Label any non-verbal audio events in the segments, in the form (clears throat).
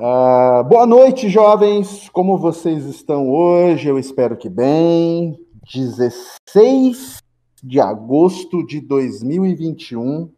Uh, boa noite, jovens. Como vocês estão hoje? Eu espero que bem. 16 de agosto de 2021,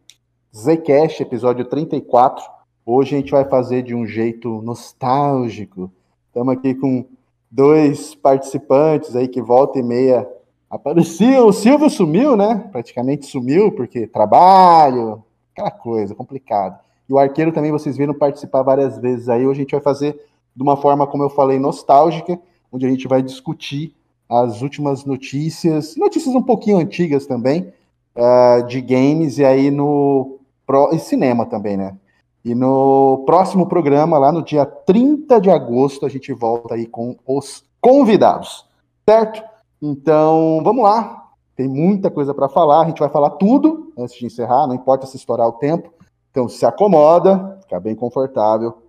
Zcast, episódio 34. Hoje a gente vai fazer de um jeito nostálgico. Estamos aqui com dois participantes aí que volta e meia apareciam. O Silvio sumiu, né? Praticamente sumiu, porque trabalho, aquela coisa, complicado. E o arqueiro também vocês viram participar várias vezes aí. Hoje a gente vai fazer de uma forma, como eu falei, nostálgica, onde a gente vai discutir as últimas notícias, notícias um pouquinho antigas também, uh, de games, e aí no pro, e cinema também, né? E no próximo programa, lá no dia 30 de agosto, a gente volta aí com os convidados, certo? Então, vamos lá. Tem muita coisa para falar, a gente vai falar tudo antes de encerrar, não importa se estourar o tempo. Então se acomoda, fica bem confortável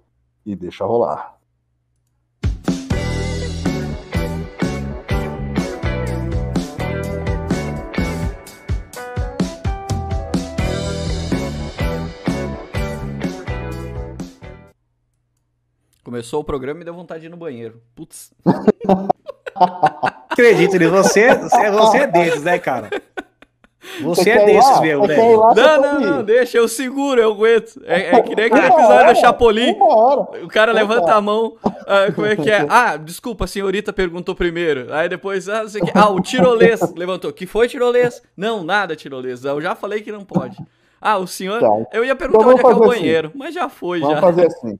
e deixa rolar. Começou o programa e deu vontade de ir no banheiro. Putz. (laughs) Acredito nisso. Você, você, você é desses, né, cara? Você, é desses mesmo, né? Não, não, não, deixa, eu seguro, eu aguento. É, é que nem aquele episódio do Chapolin. O cara levanta a mão. Ah, como é que é? Ah, desculpa, a senhorita perguntou primeiro. Aí depois, ah, sei que... ah o tirolês levantou. Que foi tirolês? Não, nada tirolês. Eu já falei que não pode. Ah, o senhor. Tá. Eu ia perguntar então, onde é que é o banheiro, assim. mas já foi, vamos já. Vamos fazer assim.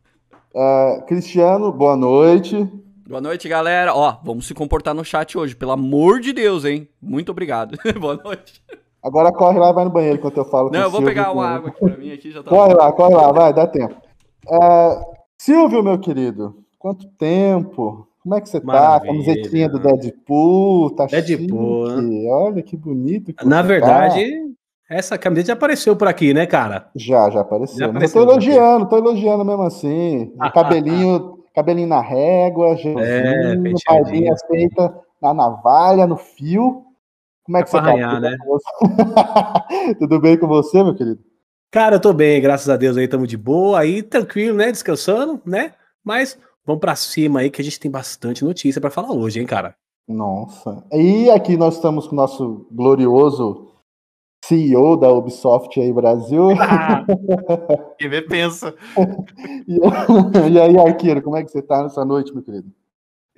Uh, Cristiano, boa noite. Boa noite, galera. Ó, vamos se comportar no chat hoje, pelo amor de Deus, hein? Muito obrigado. (laughs) boa noite. Agora corre lá e vai no banheiro enquanto eu falo. Não, eu vou Silvio, pegar uma água aqui pra mim aqui, já tá. Corre lá, corre lá, vai, dá tempo. Uh, Silvio, meu querido, quanto tempo? Como é que você tá? Maravilha. tá? Camisetinha do Deadpool, tá Deadpool. Chique. Olha que bonito. Que Na tá. verdade, tá. essa camiseta já apareceu por aqui, né, cara? Já, já apareceu. Já apareceu eu tô elogiando, tô elogiando mesmo assim. cabelinho, cabelinho na régua, gelzinho, é, feita na navalha, no fio. Como é que é você tá? Arranhar, né? (laughs) Tudo bem com você, meu querido? Cara, eu tô bem, graças a Deus aí, estamos de boa, aí tranquilo, né? Descansando, né? Mas vamos para cima aí que a gente tem bastante notícia para falar hoje, hein, cara? Nossa. E aqui nós estamos com o nosso glorioso CEO da Ubisoft aí Brasil. Ah, (laughs) quem vê pensa. e, (laughs) e aí, Arqueiro, como é que você tá nessa noite, meu querido?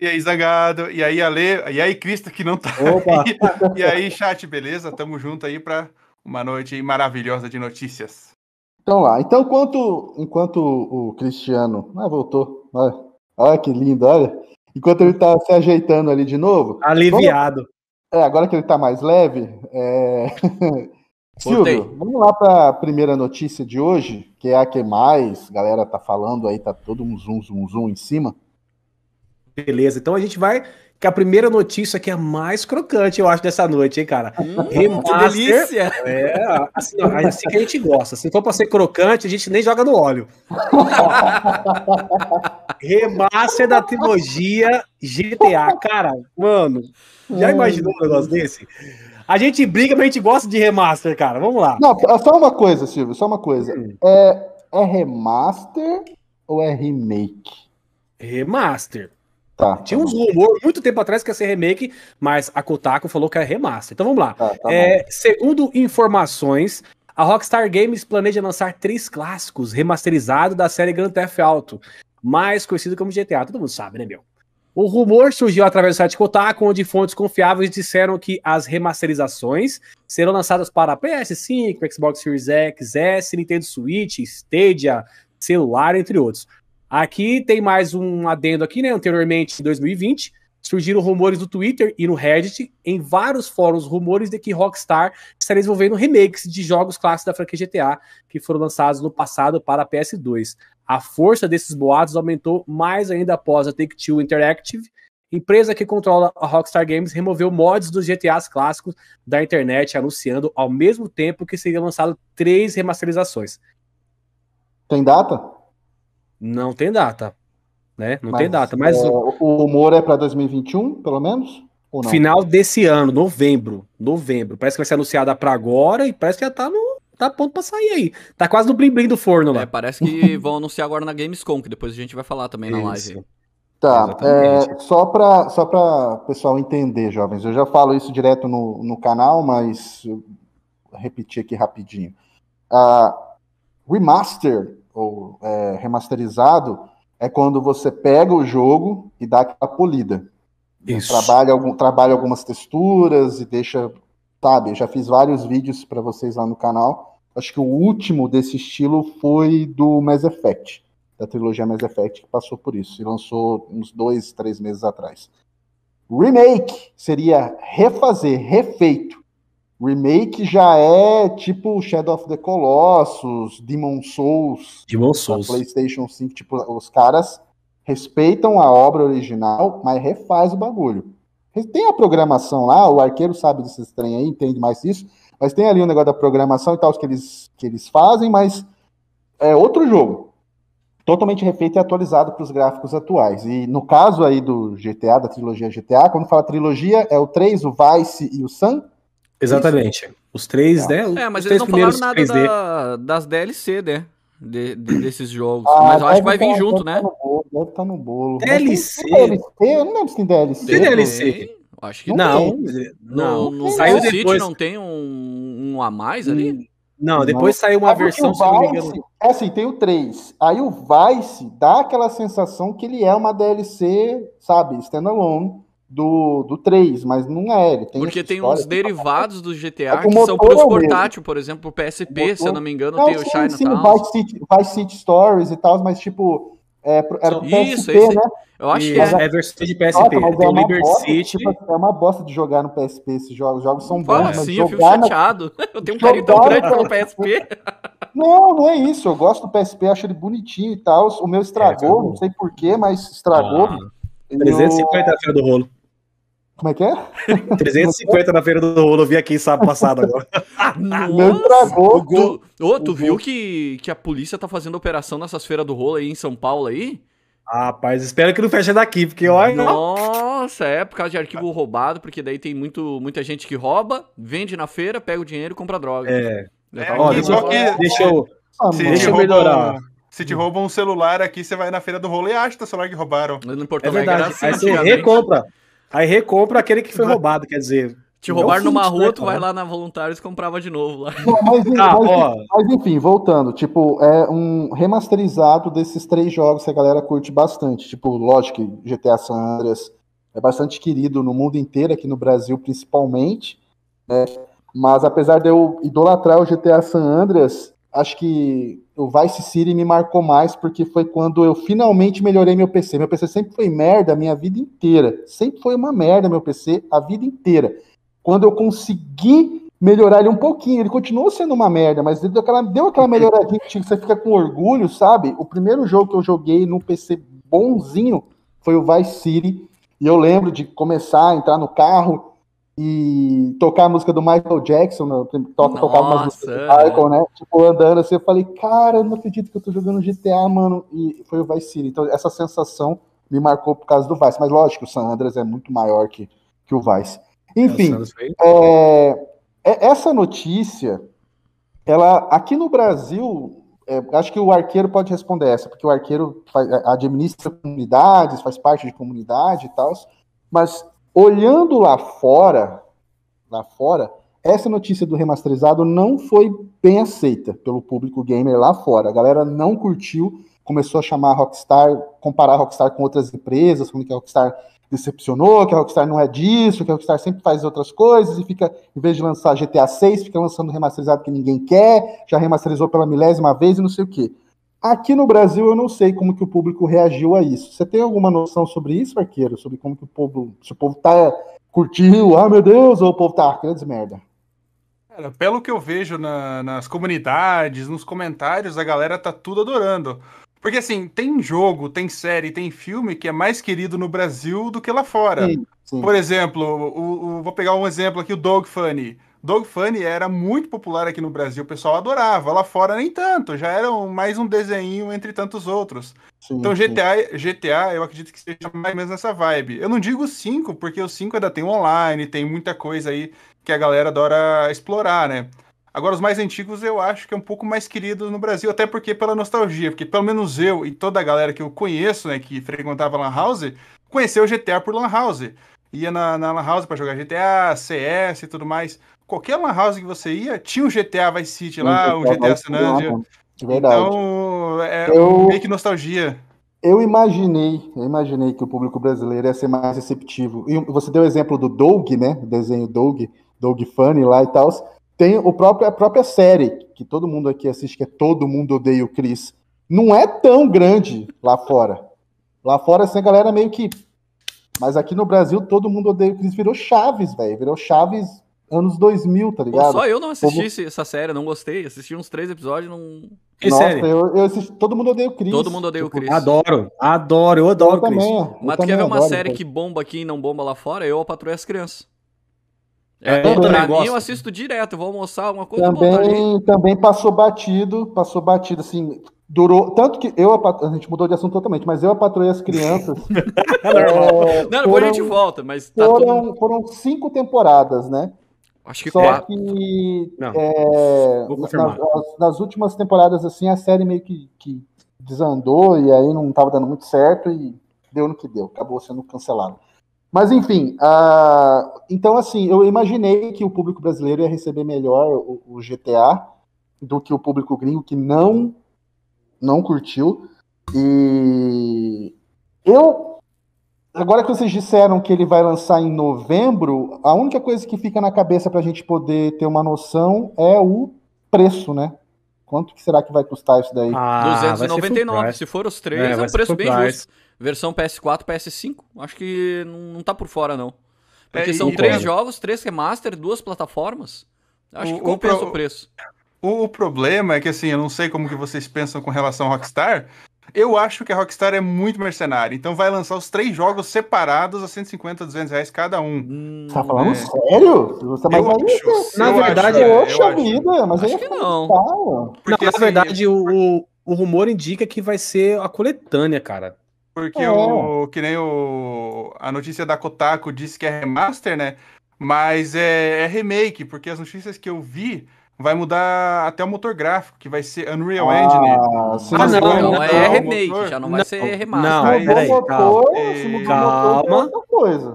E aí, Zangado, e aí, Ale, e aí, Crista, que não tá aí. E aí, chat, beleza? Tamo junto aí para uma noite maravilhosa de notícias. Então lá, então enquanto, enquanto o Cristiano, ah, voltou, olha, olha que lindo, olha, enquanto ele tá se ajeitando ali de novo. Aliviado. Vamos, é, agora que ele tá mais leve, é... (laughs) Silvio, vamos lá para a primeira notícia de hoje, que é a que mais a galera tá falando aí, tá todo um zoom, zoom, zoom em cima. Beleza, então a gente vai. Que a primeira notícia aqui é a mais crocante, eu acho, dessa noite, hein, cara? Hum, Remaster, que delícia! É, assim, assim, que a gente gosta. Se for pra ser crocante, a gente nem joga no óleo. (laughs) Remaster da trilogia GTA. Cara, mano, já imaginou um negócio desse? A gente briga, mas a gente gosta de remaster, cara. Vamos lá. Não, só uma coisa, Silvio, só uma coisa. Hum. É, é remaster ou é remake? Remaster. Tá, Tinha tá uns rumores muito tempo atrás que ia ser remake, mas a Kotaku falou que é remaster. Então vamos lá. Tá, tá é, segundo informações, a Rockstar Games planeja lançar três clássicos remasterizados da série Grand Theft Auto, mais conhecido como GTA. Todo mundo sabe, né, meu? O rumor surgiu através do site Kotaku, onde fontes confiáveis disseram que as remasterizações serão lançadas para PS5, Xbox Series X, S, Nintendo Switch, Stadia, celular, entre outros. Aqui tem mais um adendo aqui, né? Anteriormente, em 2020, surgiram rumores do Twitter e no Reddit, em vários fóruns, rumores de que Rockstar estaria desenvolvendo remakes de jogos clássicos da franquia GTA que foram lançados no passado para a PS2. A força desses boatos aumentou mais ainda após a Take-Two Interactive, empresa que controla a Rockstar Games, removeu mods dos GTAs clássicos da internet, anunciando ao mesmo tempo que seriam lançados três remasterizações. Tem data? Não tem data, né? Não mas, tem data, mas é, o rumor é para 2021, pelo menos? Final desse ano, novembro, novembro. Parece que vai ser anunciada para agora e parece que já tá no tá ponto pra sair aí. Tá quase no blim-blim do forno lá. É, parece que (laughs) vão anunciar agora na Gamescom, que depois a gente vai falar também na live. Tá, é, só para só o pessoal entender, jovens, eu já falo isso direto no, no canal, mas repetir aqui rapidinho. Uh, remaster, ou é, remasterizado, é quando você pega o jogo e dá aquela polida. Isso. Trabalha, algum, trabalha algumas texturas e deixa. Sabe, eu já fiz vários vídeos para vocês lá no canal. Acho que o último desse estilo foi do Mass Effect da trilogia Mass Effect que passou por isso e lançou uns dois, três meses atrás. Remake seria refazer, refeito. Remake já é tipo Shadow of the Colossus, Demon Souls, Demon Souls. PlayStation 5, tipo, os caras respeitam a obra original, mas refaz o bagulho. Tem a programação lá, o arqueiro sabe desses trem aí, entende mais isso, mas tem ali o um negócio da programação e tal que eles, que eles fazem, mas é outro jogo totalmente refeito e atualizado para os gráficos atuais. E no caso aí do GTA, da trilogia GTA, quando fala trilogia, é o 3, o Vice e o Sun? Exatamente. Isso? Os três, né? É, mas eles não falaram nada da, das DLC, né? De, de, desses jogos. Ah, mas eu acho que vai vir tá, junto, né? Bolo, deve estar tá no bolo. DLC? DLC? Eu não lembro se tem DLC. Tem DLC? Acho que não. Não, no, no Saiu City não tem um, um a mais ali? Hum. Não, depois saiu uma versão, se não me engano. É assim, tem o 3. Aí o Vice dá aquela sensação que ele é uma DLC, sabe, standalone do, do 3, mas não é. Ele tem Porque tem uns derivados do GTA é que são pros portátil, por exemplo, pro PSP, se eu não me engano, não, tem sim, o Shine sim, Vice City, Vice City Stories e tal, mas tipo, é, era pro Isso, PSP, esse, né? Eu acho que é. É versão de PSP. Nossa, tem é Liberty bosta, City. Tipo, é uma bosta de jogar no PSP esses jogos. Os jogos são Fala bons. Assim, eu fico chateado. Na... (laughs) Eu tenho um carinho tão grande pelo PSP. Não, não é isso. Eu gosto do PSP, acho ele bonitinho e tal. O meu estragou, é, não sei porquê, mas estragou. Ah, 350 na feira do rolo. Como é que é? (laughs) 350 na feira do rolo, eu vi aqui sábado passado agora. (laughs) meu estragou. Ô, oh, tu viu que, que a polícia tá fazendo operação nessas feiras do rolo aí em São Paulo aí? Rapaz, espero que não feche daqui, porque olha. Nossa, é por causa de arquivo roubado, porque daí tem muito, muita gente que rouba, vende na feira, pega o dinheiro e compra droga. É. é ó, deixa, que, deixa eu, se deixa eu melhorar. Se te roubam um celular aqui, você vai na feira do rolo e acha o celular que roubaram. No Porto é verdade. Assim, aí você recompra. Aí recompra aquele que foi roubado, quer dizer. Te roubaram numa rua, tu vai lá na Voluntários e comprava de novo lá. Não, mas, (laughs) ah, mas, mas, enfim, voltando, tipo, é um remasterizado desses três jogos que a galera curte bastante. Tipo, lógico que GTA San Andreas é bastante querido no mundo inteiro, aqui no Brasil principalmente, né? Mas apesar de eu idolatrar o GTA San Andreas, acho que o Vice City me marcou mais porque foi quando eu finalmente melhorei meu PC. Meu PC sempre foi merda a minha vida inteira. Sempre foi uma merda meu PC a vida inteira quando eu consegui melhorar ele um pouquinho, ele continuou sendo uma merda, mas ele deu aquela, deu aquela melhoradinha que você fica com orgulho, sabe? O primeiro jogo que eu joguei no PC bonzinho foi o Vice City, e eu lembro de começar a entrar no carro e tocar a música do Michael Jackson, né? toca, tocar uma música do Michael, né? Tipo, andando assim, eu falei, cara, eu não acredito que eu tô jogando GTA, mano, e foi o Vice City. Então, essa sensação me marcou por causa do Vice, mas lógico, o San Andreas é muito maior que, que o Vice. Enfim, é, é, essa notícia, ela aqui no Brasil, é, acho que o arqueiro pode responder essa, porque o arqueiro faz, é, administra comunidades, faz parte de comunidade e tal, mas olhando lá fora, lá fora, essa notícia do remasterizado não foi bem aceita pelo público gamer lá fora. A galera não curtiu, começou a chamar a Rockstar, comparar a Rockstar com outras empresas, como que a Rockstar decepcionou, que a Rockstar não é disso, que a Rockstar sempre faz outras coisas e fica, em vez de lançar GTA 6, fica lançando remasterizado que ninguém quer, já remasterizou pela milésima vez e não sei o quê. Aqui no Brasil eu não sei como que o público reagiu a isso. Você tem alguma noção sobre isso, Arqueiro? Sobre como que o povo, se o povo tá curtiu, ah meu Deus, ou o povo tá, grande merda. Cara, pelo que eu vejo na, nas comunidades, nos comentários, a galera tá tudo adorando. Porque assim, tem jogo, tem série, tem filme que é mais querido no Brasil do que lá fora. Sim, sim. Por exemplo, o, o, vou pegar um exemplo aqui, o Dog Funny. Dog Funny era muito popular aqui no Brasil, o pessoal adorava. Lá fora nem tanto, já era mais um desenho entre tantos outros. Sim, então GTA, GTA, eu acredito que seja mais ou menos nessa vibe. Eu não digo 5, porque o 5 ainda tem online, tem muita coisa aí que a galera adora explorar, né? Agora, os mais antigos eu acho que é um pouco mais querido no Brasil, até porque pela nostalgia, porque pelo menos eu e toda a galera que eu conheço, né, que frequentava Lan House, conheceu o GTA por Lan House. Ia na, na Lan House para jogar GTA, CS e tudo mais. Qualquer Lan House que você ia, tinha um GTA Vice City lá, um GTA San Andreas. Verdade. Então, é eu... meio que nostalgia. Eu imaginei, eu imaginei que o público brasileiro ia ser mais receptivo. E você deu o exemplo do Doug, né? O desenho Doug, Doug Funny lá e tal. Tem o próprio, a própria série, que todo mundo aqui assiste, que é Todo Mundo Odeia o Chris. Não é tão grande lá fora. Lá fora, assim, a galera meio que. Mas aqui no Brasil, todo mundo odeia o Chris. Virou Chaves, velho. Virou Chaves anos 2000, tá ligado? Pô, só eu não assisti Como... essa série, não gostei. Assisti uns três episódios não. Que Nossa, série? Eu, eu assisti, todo mundo odeia o Chris. Todo mundo odeia tipo, o Chris. Adoro, adoro, eu adoro eu o Chris. Também, Mas tu quer ver uma série que bomba aqui e não bomba lá fora? Eu, a as Crianças. É, é, eu pra mim, eu assisto direto, vou almoçar, uma coisa também, também passou batido, passou batido, assim, durou, tanto que eu, a, a gente mudou de assunto totalmente, mas eu apatroei as crianças. (laughs) é, não, depois a gente volta, mas tá foram, tudo... foram cinco temporadas, né? Acho que Só quatro. que é, nas, nas, últimas temporadas, assim, a série meio que, que desandou e aí não estava dando muito certo e deu no que deu, acabou sendo cancelado. Mas enfim, uh, então assim, eu imaginei que o público brasileiro ia receber melhor o, o, GTA do que o público gringo que não não curtiu. E eu agora que vocês disseram que ele vai lançar em novembro, a única coisa que fica na cabeça para a gente poder ter uma noção é o preço, né? Quanto que será que vai custar isso daí? Ah, 299, se for os três, é, é um preço bem price. justo. Versão PS4, PS5, acho que não, tá por fora, não. Porque é, são três jogos, três remaster, duas plataformas. Acho o, que compensa o, pro... o preço. O, o, problema é que, assim, eu não sei como que vocês pensam com relação ao Rockstar. Eu acho que a Rockstar é muito mercenária. Então vai lançar os três jogos separados a 150, 200 reais cada um. Hum, você tá falando é... sério? Você mas eu acho, na verdade, acho, poxa vida, mas acho que não. Porque, não, assim, na verdade, o, o rumor indica que vai ser a coletânea, cara. Porque é. o que nem o a notícia da Kotaku disse que é remaster, né? Mas é, é, remake, porque as notícias que eu vi vai mudar até o motor gráfico, que vai ser Unreal ah, Engine. Sim, ah, não, não é remake, motor. já não vai ser remaster. Não, aí, peraí, calma. É... calma.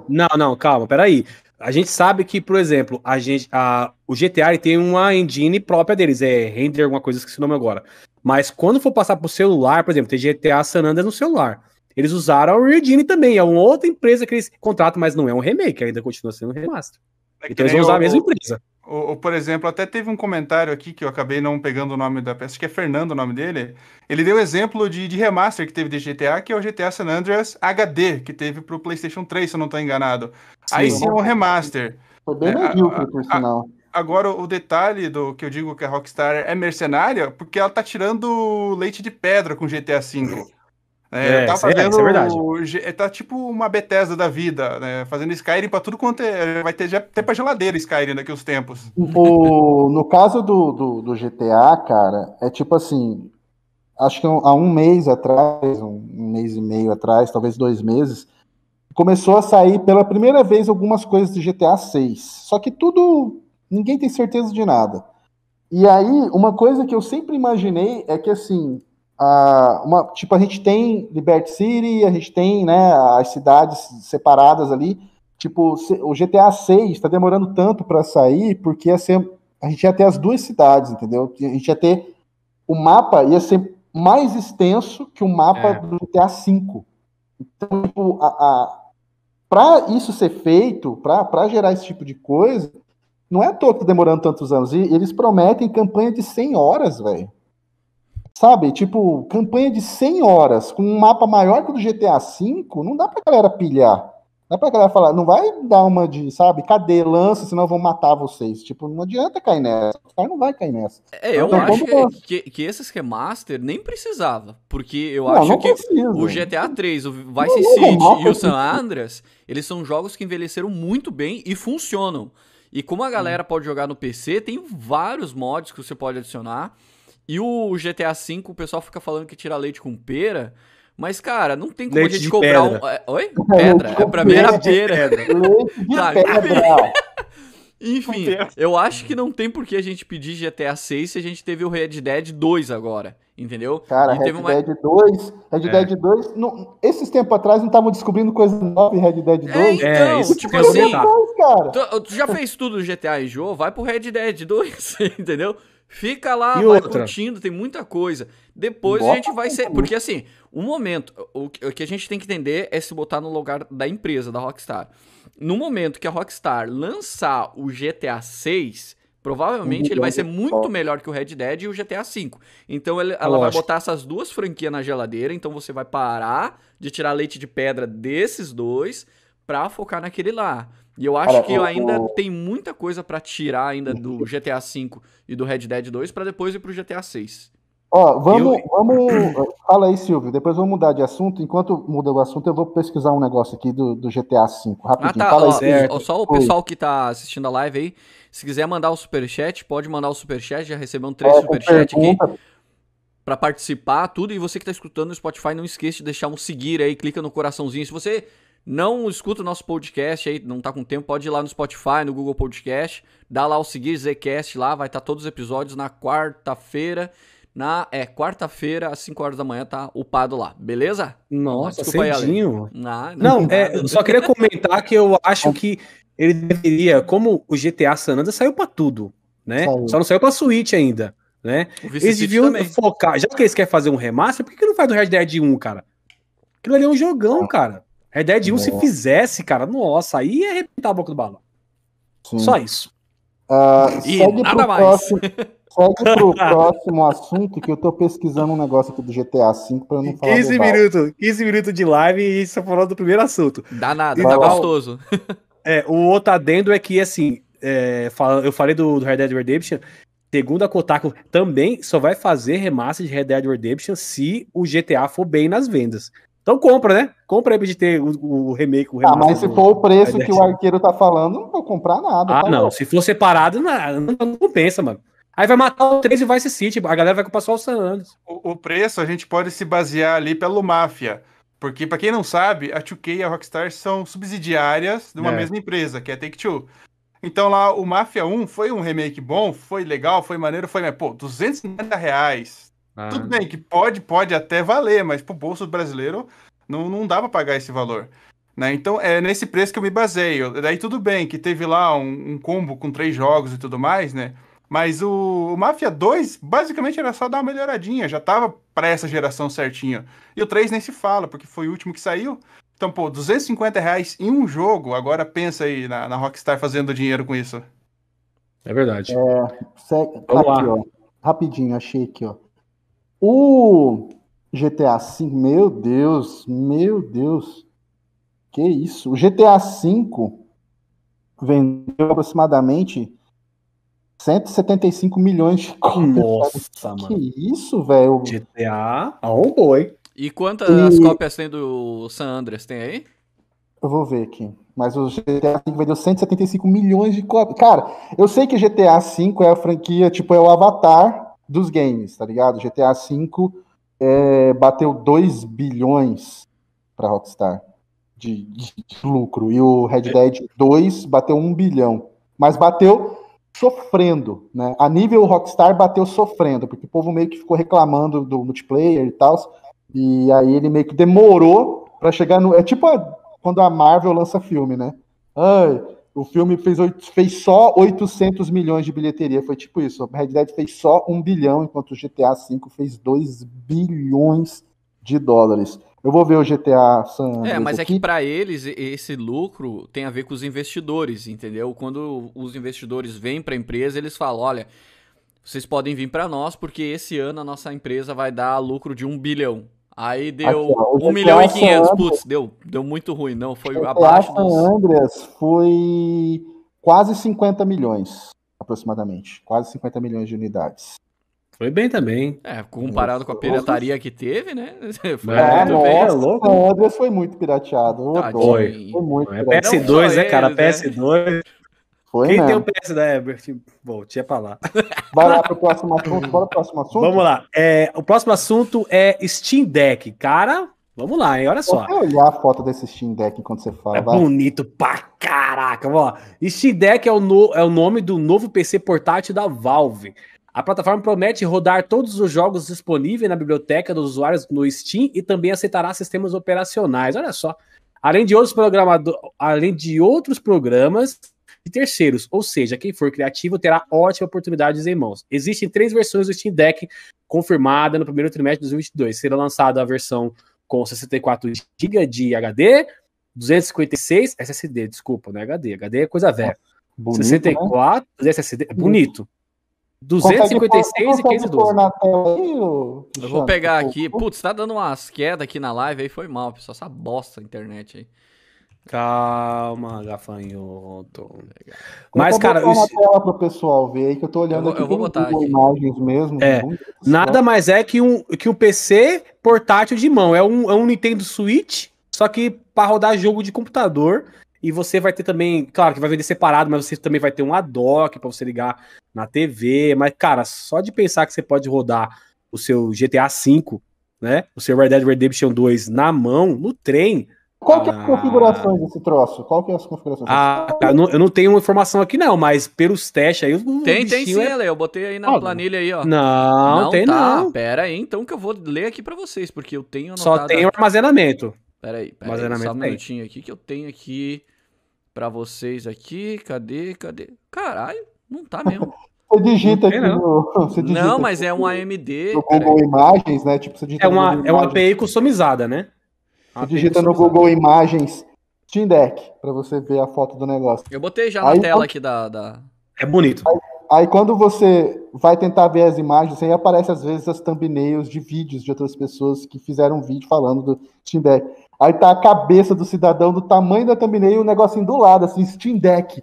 Não, não, calma, peraí. A gente sabe que, por exemplo, a gente, a, o GTA tem uma engine própria deles, é render alguma coisa, esqueci o nome agora. Mas quando for passar pro celular, por exemplo, tem GTA San Andreas no celular. Eles usaram a Unreal também, é uma outra empresa que eles contratam, mas não é um remake, ainda continua sendo um remaster. É então eles vão usar o, a mesma empresa. O, o, por exemplo, até teve um comentário aqui que eu acabei não pegando o nome da peça, acho que é Fernando o nome dele. Ele deu exemplo de, de remaster que teve de GTA, que é o GTA San Andreas HD, que teve pro PlayStation 3, se eu não estou enganado. Sim, Aí sim é um remaster. Foi bem é, medíocre, por sinal. Agora, o detalhe do que eu digo que a Rockstar é mercenária, porque ela tá tirando leite de pedra com GTA V. É, é, tá fazendo, é, é verdade. Tá tipo uma Bethesda da vida, né? Fazendo Skyrim pra tudo quanto é. Vai ter até pra geladeira Skyrim daqui uns tempos. O, no caso do, do, do, GTA, cara, é tipo assim. Acho que há um mês atrás, um, um mês e meio atrás, talvez dois meses, começou a sair pela primeira vez algumas coisas de GTA 6. Só que tudo. ninguém tem certeza de nada. E aí, uma coisa que eu sempre imaginei é que assim Uh, uma, tipo, a gente tem Liberty City, a gente tem né, as cidades separadas ali. Tipo, o GTA 6 está demorando tanto para sair, porque ia ser, a gente ia ter as duas cidades, entendeu? A gente ia ter. O mapa ia ser mais extenso que o mapa é. do GTA 5. Então, tipo, para isso ser feito, para gerar esse tipo de coisa, não é à toa que tá demorando tantos anos. E eles prometem campanha de 100 horas, velho. Sabe? Tipo, campanha de 100 horas, com um mapa maior que o do GTA V, não dá pra galera pilhar. Não dá pra galera falar, não vai dar uma de, sabe, cadê, lança, senão vão matar vocês. Tipo, não adianta cair nessa. O cara não vai cair nessa. É, eu então, acho que, que, que, esses remaster nem precisava. Porque eu não, acho não que precisa. o GTA 3, o Vice City e o San Andreas, eles são jogos que envelheceram muito bem e funcionam. E como a galera pode jogar no PC, tem vários mods que você pode adicionar. E o GTA V, o pessoal fica falando que tira leite com pera. Mas, cara, não tem como leite a gente cobrar pedra. um. É, oi? (laughs) Pedra. É, pra mim era pera. Leite de (laughs) pedra. (laughs) Enfim, eu acho que não tem por que a gente pedir GTA 6 se a gente teve o Red Dead 2 agora. Entendeu? Cara, Red uma... Dead 2, Red é. Dead 2, não, esses tempos atrás não estavam descobrindo coisa nova em Red Dead 2? É, então, é, isso tipo assim, cara. Tu, tu, já fez tudo do GTA e Joe, vai pro Red Dead 2, entendeu? Fica lá, e vai outra? curtindo, tem muita coisa. Depois a gente vai ser. Porque assim, o momento. O, que a gente tem que entender é se botar no lugar da empresa, da Rockstar. No momento que a Rockstar lançar o GTA 6, Provavelmente ele vai ser muito melhor que o Red Dead e o GTA V. Então ele, ela vai botar essas duas franquias na geladeira. Então você vai parar de tirar leite de pedra desses dois pra focar naquele lá. E eu acho que eu, ainda eu... tem muita coisa para tirar ainda do GTA V e do Red Dead 2 para depois ir pro GTA 6. Ó, vamos, eu... vamos. (coughs) Fala aí, Silvio. Depois vamos mudar de assunto. Enquanto muda o assunto, eu vou pesquisar um negócio aqui do, do GTA V. Rapidinho. Ah, tá. Fala aí, ó, só o pessoal que tá assistindo a live aí. Se quiser mandar o superchat, pode mandar o superchat. Já recebemos três é, superchats aqui para participar, tudo. E você que está escutando no Spotify, não esqueça de deixar um seguir aí, clica no coraçãozinho. Se você não escuta o nosso podcast aí, não tá com tempo, pode ir lá no Spotify, no Google Podcast, dá lá o seguir Zcast lá, vai estar tá todos os episódios na quarta-feira. Na, é, quarta-feira, às 5 horas da manhã, tá upado lá, beleza? Nossa, Desculpa cedinho. Aí, não, não, não é, só queria comentar que eu acho que ele deveria, como o GTA San Andreas saiu para tudo, né? Só não saiu para Switch ainda, né? Eles deviam também. focar, já que eles querem fazer um remaster, por que, que não faz do Red Dead 1, cara? Aquilo ali é um jogão, cara. Red Dead 1 se fizesse, cara, nossa, aí ia arrebentar a boca do balão. Sim. Só isso. Uh, e nada mais. Próximo, (laughs) segue pro próximo assunto que eu tô pesquisando um negócio aqui do GTA V para não falar 15 minutos, 15 minutos de live e só falou do primeiro assunto. Dá nada, tá gostoso. (laughs) É, o outro adendo é que, assim, é, eu falei do, do Red Dead Redemption, segundo a Kotaku, também só vai fazer remaster de Red Dead Redemption se o GTA for bem nas vendas. Então compra, né? Compra aí pra gente ter o, o remake, o Ah, mas se for o preço que o arqueiro tá falando, não vou comprar nada. Ah, tá não. Se for separado, não, não, compensa, mano. Aí vai matar o 3 e Vice City, a galera vai comprar só o San Andreas. O, o preço a gente pode se basear ali pelo Máfia. Porque, para quem não sabe, a 2K e a Rockstar são subsidiárias de uma é. mesma empresa, que é a Take-Two. Então lá, o Mafia 1 foi um remake bom, foi legal, foi maneiro, foi, mas, pô, 250 reais. Ah. Tudo bem que pode, pode até valer, mas pro bolso brasileiro não, não dá pra pagar esse valor. Né? Então é nesse preço que eu me baseio. Daí tudo bem que teve lá um, um combo com três jogos e tudo mais, né? Mas o, o Mafia 2, basicamente, era só dar uma melhoradinha, já tava para essa geração certinho. E o 3 nem se fala, porque foi o último que saiu. Então, pô, 250 reais em um jogo, agora pensa aí na, na Rockstar fazendo dinheiro com isso. É verdade. É, segue, aqui, ó, rapidinho, achei aqui, ó. O GTA V, meu Deus, meu Deus. Que isso? O GTA V vendeu aproximadamente 175 milhões de cópias. Nossa, mano. Que isso, velho? GTA arrombou, hein? E quantas e... cópias tem do San Andreas? Tem aí? Eu vou ver aqui. Mas o GTA V vendeu 175 milhões de cópias. Cara, eu sei que GTA V é a franquia, tipo, é o avatar dos games, tá ligado? GTA V é, bateu 2 bilhões pra Rockstar de, de, lucro. E o Red Dead 2 bateu 1 bilhão. Mas bateu sofrendo, né? A nível Rockstar bateu sofrendo, porque o povo meio que ficou reclamando do multiplayer e tal, e aí ele meio que demorou para chegar no. É tipo a, quando a Marvel lança filme, né? Ai, o filme fez, fez só 800 milhões de bilheteria, foi tipo isso. Red Dead fez só um bilhão, enquanto o GTA V fez 2 bilhões de dólares. Eu vou ver o GTA San É, mas aqui. é que para eles esse lucro tem a ver com os investidores, entendeu? Quando os investidores vêm para a empresa, eles falam: olha, vocês podem vir para nós porque esse ano a nossa empresa vai dar lucro de um bilhão. Aí deu aqui, 1 milhão e 500. Putz, deu, deu muito ruim, não. Foi GTA abaixo dos. San Andreas foi quase 50 milhões, aproximadamente. Quase 50 milhões de unidades. Foi bem também. É, comparado com a pirataria que teve, né? (laughs) Foi é, muito bem. É louco. O Andreas foi muito pirateado. Foi. Foi muito é PS2, né, cara? PS2. Foi Quem mesmo. tem o PS da Ebert? Bom, tinha pra lá. Vai lá pro próximo assunto. Bora pro próximo assunto. Vamos lá. É, o próximo assunto é Steam Deck. Cara, Vamos lá, hein? Olha só. Vou olhar a foto desse Steam Deck enquanto você fala. É vai. bonito pra caraca. Ó, Steam Deck é o, no, é o nome do novo PC portátil da Valve. A plataforma promete rodar todos os jogos disponíveis na biblioteca dos usuários no Steam e também aceitará sistemas operacionais. Olha só. Além de outros programadores, além de outros programas de terceiros, ou seja, quem for criativo terá ótimas oportunidades em mãos. Existem três versões do Steam Deck confirmada no primeiro trimestre de 2022. Será lançada a versão com 64 GB de HD, 256 SSD, desculpa, não é HD. HD é coisa velha. Bonito, 64 né? SSD, é bonito. 256 e 512. Eu vou pegar aqui. Putz, tá dando umas quedas aqui na live aí, foi mal, pessoal. Essa bosta a internet aí. Calma, gafanhoto. Mas, cara, eu... na tela pro pessoal ver aí que eu tô olhando eu vou, aqui. Eu vou botar aqui. imagens mesmo. É, nada mais é que um, que um PC portátil de mão. É um, é um Nintendo Switch, só que para rodar jogo de computador. E você vai ter também, claro que vai vender separado, mas você também vai ter um ad-dock para você ligar na TV. Mas, cara, só de pensar que você pode rodar o seu GTA V, né? O seu Red Dead Redemption 2 na mão, no trem, qual que é as ah. configurações desse troço? Qual que é as configurações? Ah, eu não, eu não tenho informação aqui não, mas pelos testes aí... Tem, tem sim, é... eu botei aí na planilha aí, ó. Não, não tem tá. não. Pera aí, então que eu vou ler aqui pra vocês, porque eu tenho anotado... Só tem o armazenamento. Pera aí, pera armazenamento aí, só um minutinho aqui que eu tenho aqui pra vocês aqui. Cadê, cadê? Caralho, não tá mesmo. Você digita aqui não. No, você digita não, (laughs) mas é um AMD. No Google Imagens, né? Tipo, você digita é uma, é uma API customizada, né? Você digita no Google Imagens Steam Deck para você ver a foto do negócio. Eu botei já na aí, tela aqui da, da... É bonito. Aí, aí, quando você vai tentar ver as imagens, aí aparece às vezes as thumbnails de vídeos de outras pessoas que fizeram um vídeo falando do Steam Deck. Aí tá a cabeça do cidadão do tamanho da thumbnail e o negocinho do lado, assim, Steam Deck.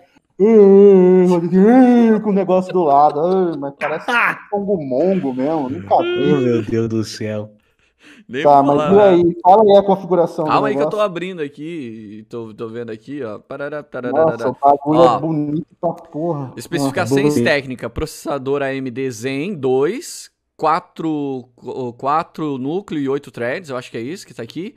com o negócio do lado. mas parece (laughs) um mongo mesmo. Nunca vi. Meu Deus do céu. (laughs) Nem tá, mas falar, e aí? Fala aí a configuração. Calma aí que eu tô abrindo aqui, tô, tô vendo aqui, ó. Parará, tarará, Nossa, o bagulho ó, é bonito pra porra. Especificações técnicas, processador AMD Zen 2, 4, 4 núcleo e 8 threads, eu acho que é isso que tá aqui.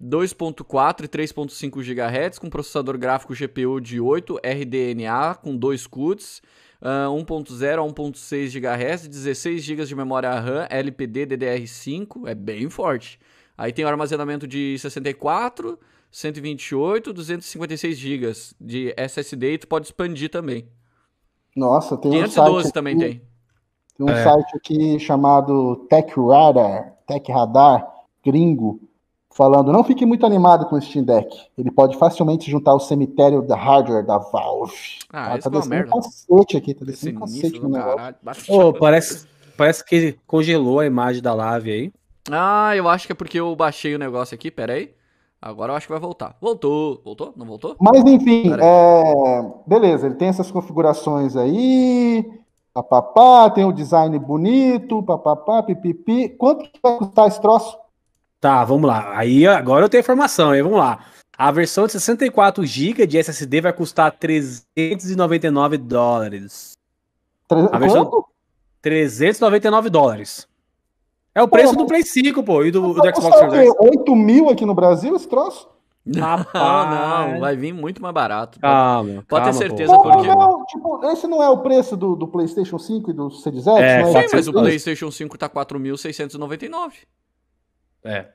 2.4 e 3.5 GHz com processador gráfico GPU de 8 RDNA com 2 CUTs uh, 1.0 a 1.6 GHz, 16 GB de memória RAM, LPD DDR5, é bem forte. Aí tem o armazenamento de 64, 128, 256 GB de SSD e tu pode expandir também. Nossa, tem 512 um site também aqui, tem. Tem um é. site aqui chamado Tech Radar, Tech Radar, gringo, falando, não fique muito animado com o Steam Deck. Ele pode facilmente juntar o cemitério da hardware da Valve. Ah, ah tá descendo um cacete aqui, tá descendo um cacete no negócio. Oh, parece, parece que congelou a imagem da live aí. Ah, eu acho que é porque eu baixei o negócio aqui, pera aí. Agora eu acho que vai voltar. Voltou. Voltou? Não voltou? Mas enfim, é... beleza, ele tem essas configurações aí. Papapá, tem o design bonito, papapá, pipipi. Quanto vai custar esse troço? Tá, vamos lá. Aí agora eu tenho informação, aí vamos lá. A versão de 64 GB de SSD vai custar 399 dólares. Tre a versão quanto? 399 dólares. É o preço pô, do Play 5, pô, e do, do Xbox Series 8 mil aqui no Brasil esse troço? Não, (laughs) não, vai vir muito mais barato. Calma, pode, calma, ter certeza pô. porque. Não, tipo, esse não é o preço do, do PlayStation 5 e do Series X? É, sim, mas o PlayStation 5 tá 4.699. É.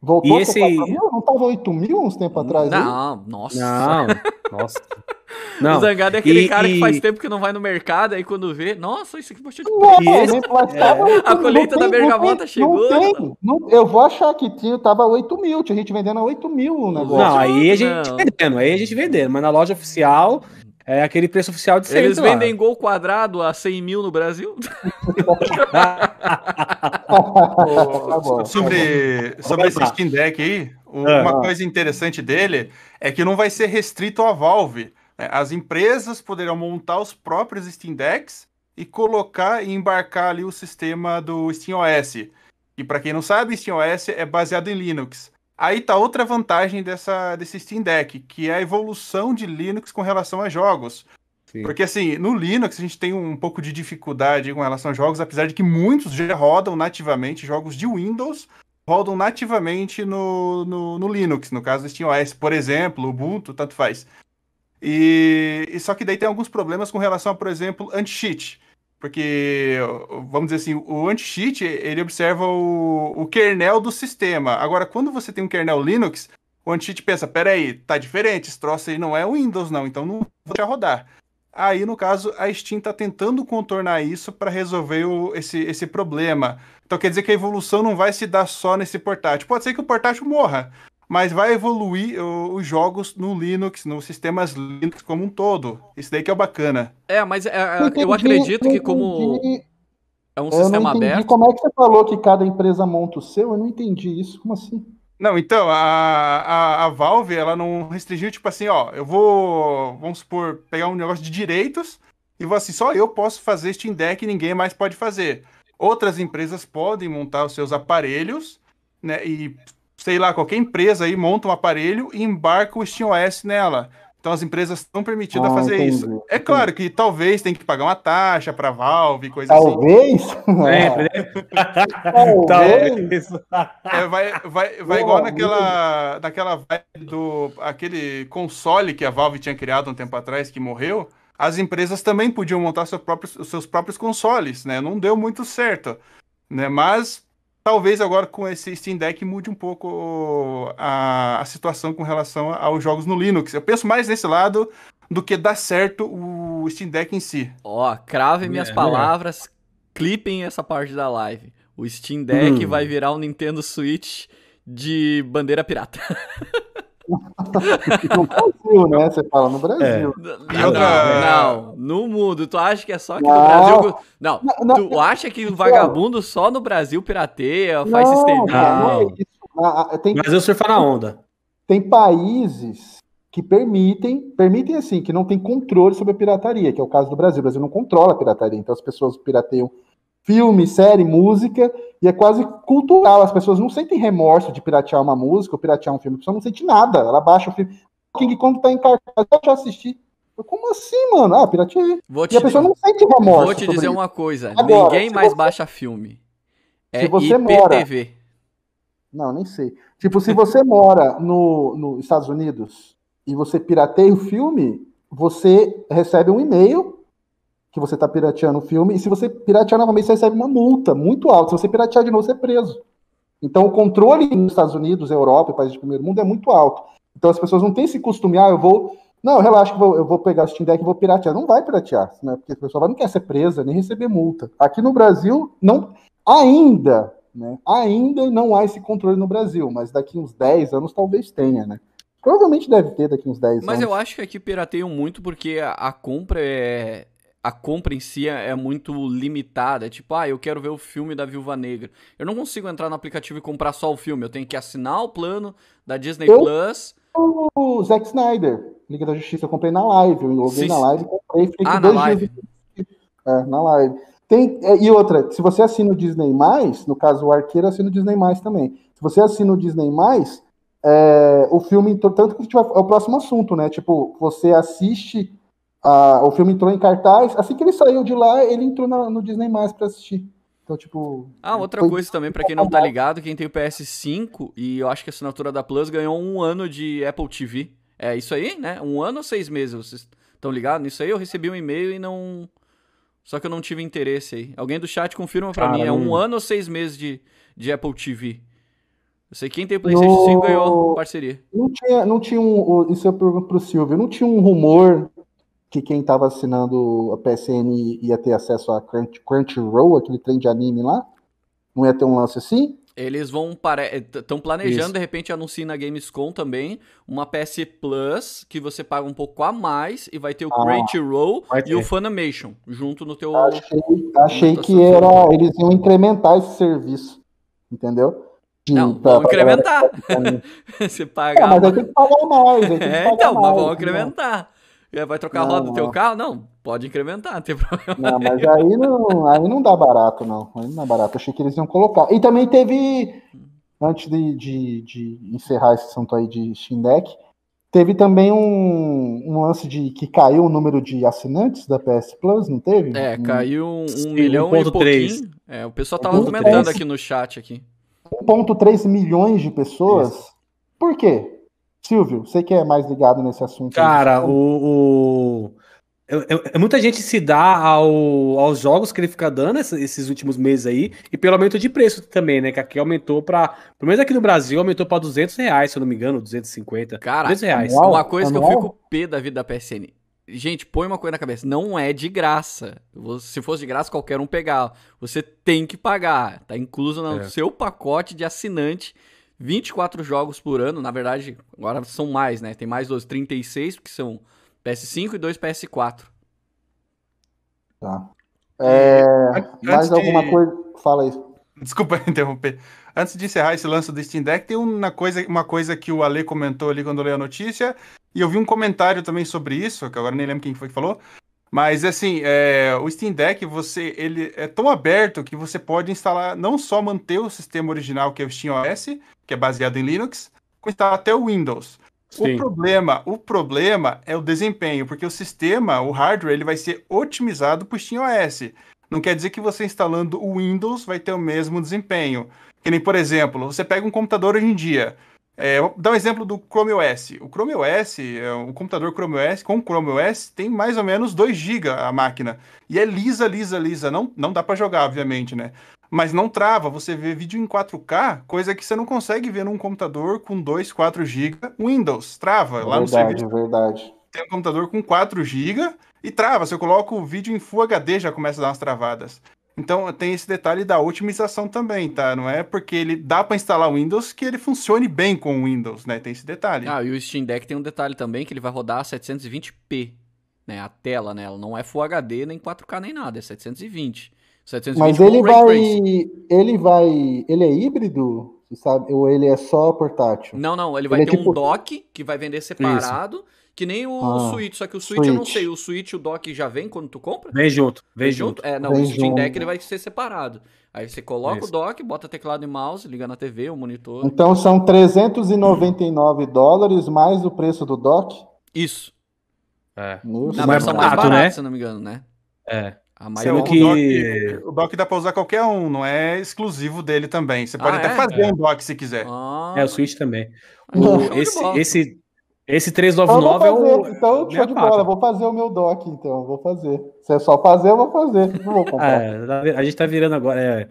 Voltou e esse... mil? Não tava 8 mil uns tempos atrás? Não, aí? nossa. Não, nossa. Não. (laughs) O Zangado é aquele e, cara e... que faz tempo que não vai no mercado, aí quando vê, nossa, isso aqui baixou de preço. É. A colheita da bergamota chegou. Não tem, não, eu vou achar que tinha, tava 8 mil, tinha gente vendendo a 8 mil o negócio. Não, aí a gente não. vendendo, aí a gente vendendo, mas na loja oficial é aquele preço oficial de sempre. Eles vendem lá. gol quadrado a 100 mil no Brasil? (laughs) oh, sobre sobre esse Steam Deck aí, uma ah. coisa interessante dele é que não vai ser restrito à Valve. Né? As empresas poderão montar os próprios Steam Decks e colocar e embarcar ali o sistema do SteamOS. E para quem não sabe, SteamOS é baseado em Linux. Aí tá outra vantagem dessa, desse Steam Deck, que é a evolução de Linux com relação a jogos. Sim. Porque assim, no Linux a gente tem um pouco de dificuldade com relação a jogos, apesar de que muitos já rodam nativamente jogos de Windows rodam nativamente no, no, no Linux, no caso do SteamOS, por exemplo, Ubuntu, tanto faz. E, e, só que daí tem alguns problemas com relação a, por exemplo, anti-cheat. Porque, vamos dizer assim, o anti-cheat, ele observa o, o kernel do sistema. Agora, quando você tem um kernel Linux, o anti-cheat pensa, peraí, tá diferente, esse troço aí não é Windows não, então não vou deixar rodar. Aí, no caso, a Steam está tentando contornar isso para resolver o, esse, esse problema. Então quer dizer que a evolução não vai se dar só nesse portátil. Pode ser que o portátil morra, mas vai evoluir os jogos no Linux, nos sistemas Linux como um todo. Isso daí que é o bacana. É, mas é, é eu, entendi, eu acredito que como é um eu sistema aberto. Como é que você falou que cada empresa monta o seu? Eu não entendi isso. Como assim? Não, então, a, a, a, Valve, ela não restringiu, tipo assim, ó, eu vou, vamos supor, pegar um negócio de direitos e vou assim, só eu posso fazer Steam Deck e ninguém mais pode fazer. Outras empresas podem montar os seus aparelhos, né, e sei lá, qualquer empresa aí monta um aparelho e embarca o SteamOS nela. Então as empresas estão permitidas ah, fazer entendi. isso. É claro que talvez tem que pagar uma taxa para Valve, coisa talvez? assim. Talvez. (laughs) talvez. É, vai vai, vai igual naquela naquela do aquele console que a Valve tinha criado um tempo atrás que morreu. As empresas também podiam montar seus próprios, os seus próprios consoles, né? Não deu muito certo, né? Mas talvez agora com esse Steam Deck mude um pouco a, a situação com relação aos jogos no Linux. Eu penso mais nesse lado do que dar certo o Steam Deck em si. Ó, oh, cravem minhas é, palavras, é. clipem essa parte da live. O Steam Deck hum. vai virar um Nintendo Switch de bandeira pirata. (laughs) (laughs) no Brasil, né? Você fala no Brasil. É. Não, não, no mundo. Tu acha que é só aqui não. no Brasil? Não, não, tu acha que o vagabundo só no Brasil pirateia, faz sistema? Não. É tem, Mas eu surfar na onda. Tem países que permitem, permitem assim, que não tem controle sobre a pirataria, que é o caso do Brasil. O Brasil não controla a pirataria, então as pessoas pirateiam filme, série, música, e é quase cultural. As pessoas não sentem remorso de piratear uma música ou piratear um filme, a pessoa não sente nada. Ela baixa o filme. King Kong tá em cartaz, eu já assisti. Como assim, mano? Ah, pirateei. Vou e a pessoa não sente remorso. Vou te dizer isso. uma coisa: Agora, ninguém mais você... baixa filme. É se você IPTV. Mora... Não, nem sei. Tipo, se você mora no, nos Estados Unidos e você pirateia o filme, você recebe um e-mail que você está pirateando o filme, e se você piratear novamente, você recebe uma multa muito alta. Se você piratear de novo, você é preso. Então, o controle nos Estados Unidos, Europa, países de primeiro mundo, é muito alto. Então, as pessoas não têm esse costume, ah, eu vou. Não, relaxa que eu vou pegar o Steam Deck e vou piratear. Não vai piratear, né? porque a pessoa não quer ser presa nem receber multa. Aqui no Brasil, não ainda, né? Ainda não há esse controle no Brasil, mas daqui uns 10 anos talvez tenha, né? Provavelmente deve ter daqui uns 10 anos. Mas eu acho que aqui pirateiam muito porque a, a compra é, a compra em si é, é muito limitada. É tipo, ah, eu quero ver o filme da Viúva Negra. Eu não consigo entrar no aplicativo e comprar só o filme. Eu tenho que assinar o plano da Disney eu, Plus. O Zack Snyder, Liga da Justiça, eu comprei na live. Eu loguei na live, comprei, fiquei ah, na live. Dias... É, na live. Tem, é, e outra, se você assina o Disney, no caso o Arqueiro assina o Disney também. Se você assina o Disney, é, o filme, tanto que é o próximo assunto, né? Tipo, você assiste o filme entrou em cartaz. Assim que ele saiu de lá, ele entrou na, no Disney Mais pra assistir. Então, tipo. Ah, outra foi... coisa também, para quem não tá ligado, quem tem o PS5 e eu acho que a assinatura da Plus ganhou um ano de Apple TV. É isso aí, né? Um ano ou seis meses? Vocês estão ligados nisso aí? Eu recebi um e-mail e não. Só que eu não tive interesse aí. Alguém do chat confirma para mim. É um ano ou seis meses de, de Apple TV? Eu sei que quem tem o PlayStation no... 5 ganhou parceria. Não tinha, não tinha um. Isso eu pergunto pro Silvio. Não tinha um rumor que quem estava assinando a PSN ia ter acesso a Crunch, Crunchyroll, aquele trem de anime lá? Não ia ter um lance assim? Eles vão estão planejando Isso. de repente anunciar na Gamescom também uma PS Plus que você paga um pouco a mais e vai ter o ah, Crunchyroll e o Funimation junto no teu. Achei, achei que era eles iam incrementar esse serviço, entendeu? De, não, pra, vão incrementar. (laughs) você paga. É, mas aí tem que pagar mais. é, pagar então, mais, mas vão incrementar. É, vai trocar não, a roda do teu carro? Não, pode incrementar, não tem (laughs) problema. Não, mas aí não, aí não dá barato, não. Aí não dá barato. Achei que eles iam colocar. E também teve, antes de, de, de encerrar esse assunto aí de Steam Deck, teve também um, um, lance de que caiu o número de assinantes da PS Plus, não teve? É, caiu um, um milhão 1. e pouquinho. É, o pessoal tava comentando aqui no chat aqui. 1,3 milhões de pessoas. Isso. Por quê? Silvio, você que é mais ligado nesse assunto. Cara, o, o... Eu, eu, muita gente se dá ao, aos jogos que ele fica dando esses, esses, últimos meses aí, e pelo aumento de preço também, né? Que aqui aumentou para, pelo menos aqui no Brasil, aumentou para 200 reais, se eu não me engano, 250. Cara, 200 reais. Anual, uma coisa anual? que eu fico pé da vida da PSN. Gente, põe uma coisa na cabeça, não é de graça. Se fosse de graça, qualquer um pegava. Você tem que pagar. Tá incluso no é. seu pacote de assinante. 24 jogos por ano, na verdade, agora são mais, né? Tem mais dos 36, que são PS5 e dois PS4. Tá. É, mais alguma de... coisa? Fala aí. Desculpa (laughs) interromper. Antes de encerrar esse lance do Steam Deck, tem uma coisa, uma coisa que o Ale comentou ali quando leu a notícia, e eu vi um comentário também sobre isso, que agora nem lembro quem foi que falou. Mas assim, é, o Steam Deck, você, ele é tão aberto que você pode instalar, não só manter o sistema original, que é o SteamOS, que é baseado em Linux, como instalar até o Windows. Sim. O problema, o problema é o desempenho, porque o sistema, o hardware, ele vai ser otimizado para o SteamOS. Não quer dizer que você instalando o Windows vai ter o mesmo desempenho. Que nem, por exemplo, você pega um computador hoje em dia. É, vou dar um exemplo do Chrome OS. O Chrome OS, é, o computador Chrome OS, com o Chrome OS, tem mais ou menos 2 GB a máquina. E é lisa, lisa, lisa. Não, não dá para jogar, obviamente, né? mas não trava. Você vê vídeo em 4K, coisa que você não consegue ver num computador com 2, 4 GB. Windows trava. Lá no serviço. Verdade. Tem um computador com 4 GB e trava. Se eu coloco o vídeo em Full HD, já começa a dar umas travadas. Então tem esse detalhe da otimização também, tá? Não é porque ele dá para instalar Windows que ele funcione bem com o Windows, né? Tem esse detalhe. Ah, e o Steam Deck tem um detalhe também que ele vai rodar a 720p, né? A tela, né? Ela não é Full HD nem 4K nem nada, é 720. 720 Mas ele vai, ele vai, ele é híbrido, sabe? Ou ele é só portátil? Não, não, ele vai ele é ter é tipo... um dock que vai vender separado, Isso. Que nem o ah, Switch, só que o Switch, Switch, eu não sei, o Switch o dock já vem quando tu compra? Vem junto, vem, vem junto. junto. É, não, vem o Steam Deck ele vai ser separado. Aí você coloca Isso. o dock, bota teclado e mouse, liga na TV, o monitor. Então são 399 dólares mais o preço do dock? Isso. É. Na versão mais barata, né? se não me engano, né? É. A maior que... o, dock, o dock dá pra usar qualquer um, não é exclusivo dele também. Você pode ah, até é? fazer é. um dock se quiser. Ah. É, o Switch também. O, esse, esse, esse 399 é o. Então, show de bola, vou fazer o meu dock, então. Vou fazer. Se é só fazer, eu vou fazer. Não vou (laughs) comprar. É, a gente tá virando agora. É,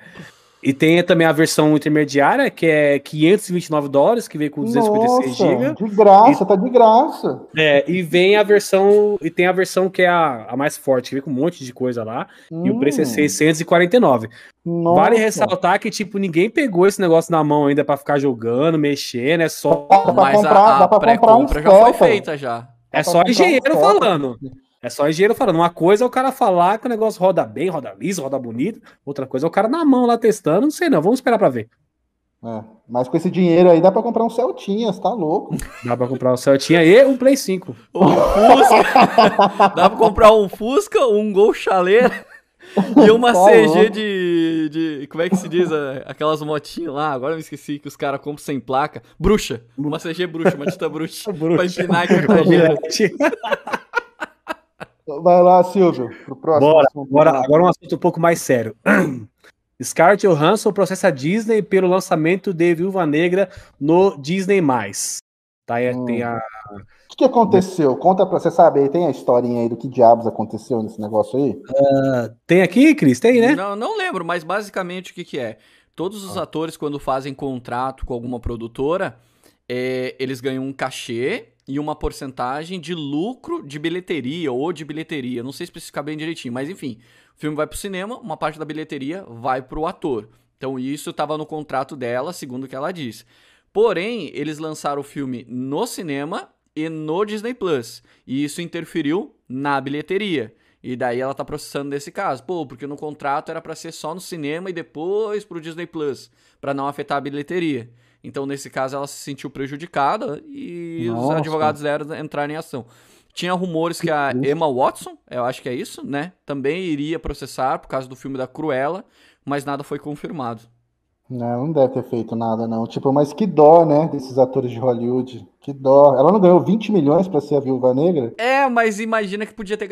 e tem também a versão intermediária, que é 529 dólares, que vem com 256 GB. De graça, e, tá de graça. É, e vem a versão. E tem a versão que é a, a mais forte, que vem com um monte de coisa lá. Hum. E o preço é 649. Nossa. Vale ressaltar que, tipo, ninguém pegou esse negócio na mão ainda para ficar jogando, mexendo, é só. Mas a, a pré-compra já foi feita já. É só engenheiro falando. É só engenheiro falando. Uma coisa é o cara falar que o negócio roda bem, roda liso, roda bonito. Outra coisa é o cara na mão lá testando. Não sei não, vamos esperar pra ver. É, mas com esse dinheiro aí dá pra comprar um Celtinha, você tá louco. Dá pra comprar um Celtinha e um Play 5. Um Fusca. (laughs) dá pra comprar um Fusca, um Gol Chaleira (laughs) e uma tá CG de, de. Como é que se diz? Aquelas motinhas lá, agora eu me esqueci que os caras compram sem placa. Bruxa. Uma CG bruxa, uma tita bruxa. (laughs) bruxa. Pra empinar a cartageira. (laughs) Vai lá, Silvio, pro próximo. Bora, bora. Agora um assunto um pouco mais sério. (clears throat) Scarlett Johansson processa a Disney pelo lançamento de Viúva Negra no Disney+. Tá, hum. tem a... O que, que, aconteceu? Conta pra você saber, tem a historinha aí do que diabos aconteceu nesse negócio aí? Uh, tem aqui, Cris? Tem, né? Não, não lembro, mas basicamente o que, que é? Todos os ah. atores, quando fazem contrato com alguma produtora, é, eles ganham um cachê e uma porcentagem de lucro de bilheteria ou de bilheteria. Não sei especificar bem direitinho, mas enfim. O filme vai pro cinema, uma parte da bilheteria vai pro ator. Então isso estava no contrato dela, segundo o que ela disse. Porém, eles lançaram o filme no cinema e no Disney Plus. E isso interferiu na bilheteria. E daí ela tá processando nesse caso. Pô, porque no contrato era para ser só no cinema e depois pro Disney Plus, para não afetar a bilheteria. Então, nesse caso, ela se sentiu prejudicada e Nossa. os advogados dela entraram em ação. Tinha rumores que a Emma Watson, eu acho que é isso, né? Também iria processar por causa do filme da Cruella, mas nada foi confirmado. Não, não deve ter feito nada, não. Tipo, mas que dó, né, desses atores de Hollywood. Que dó. Ela não ganhou 20 milhões para ser a Viúva Negra? É, mas imagina que podia ter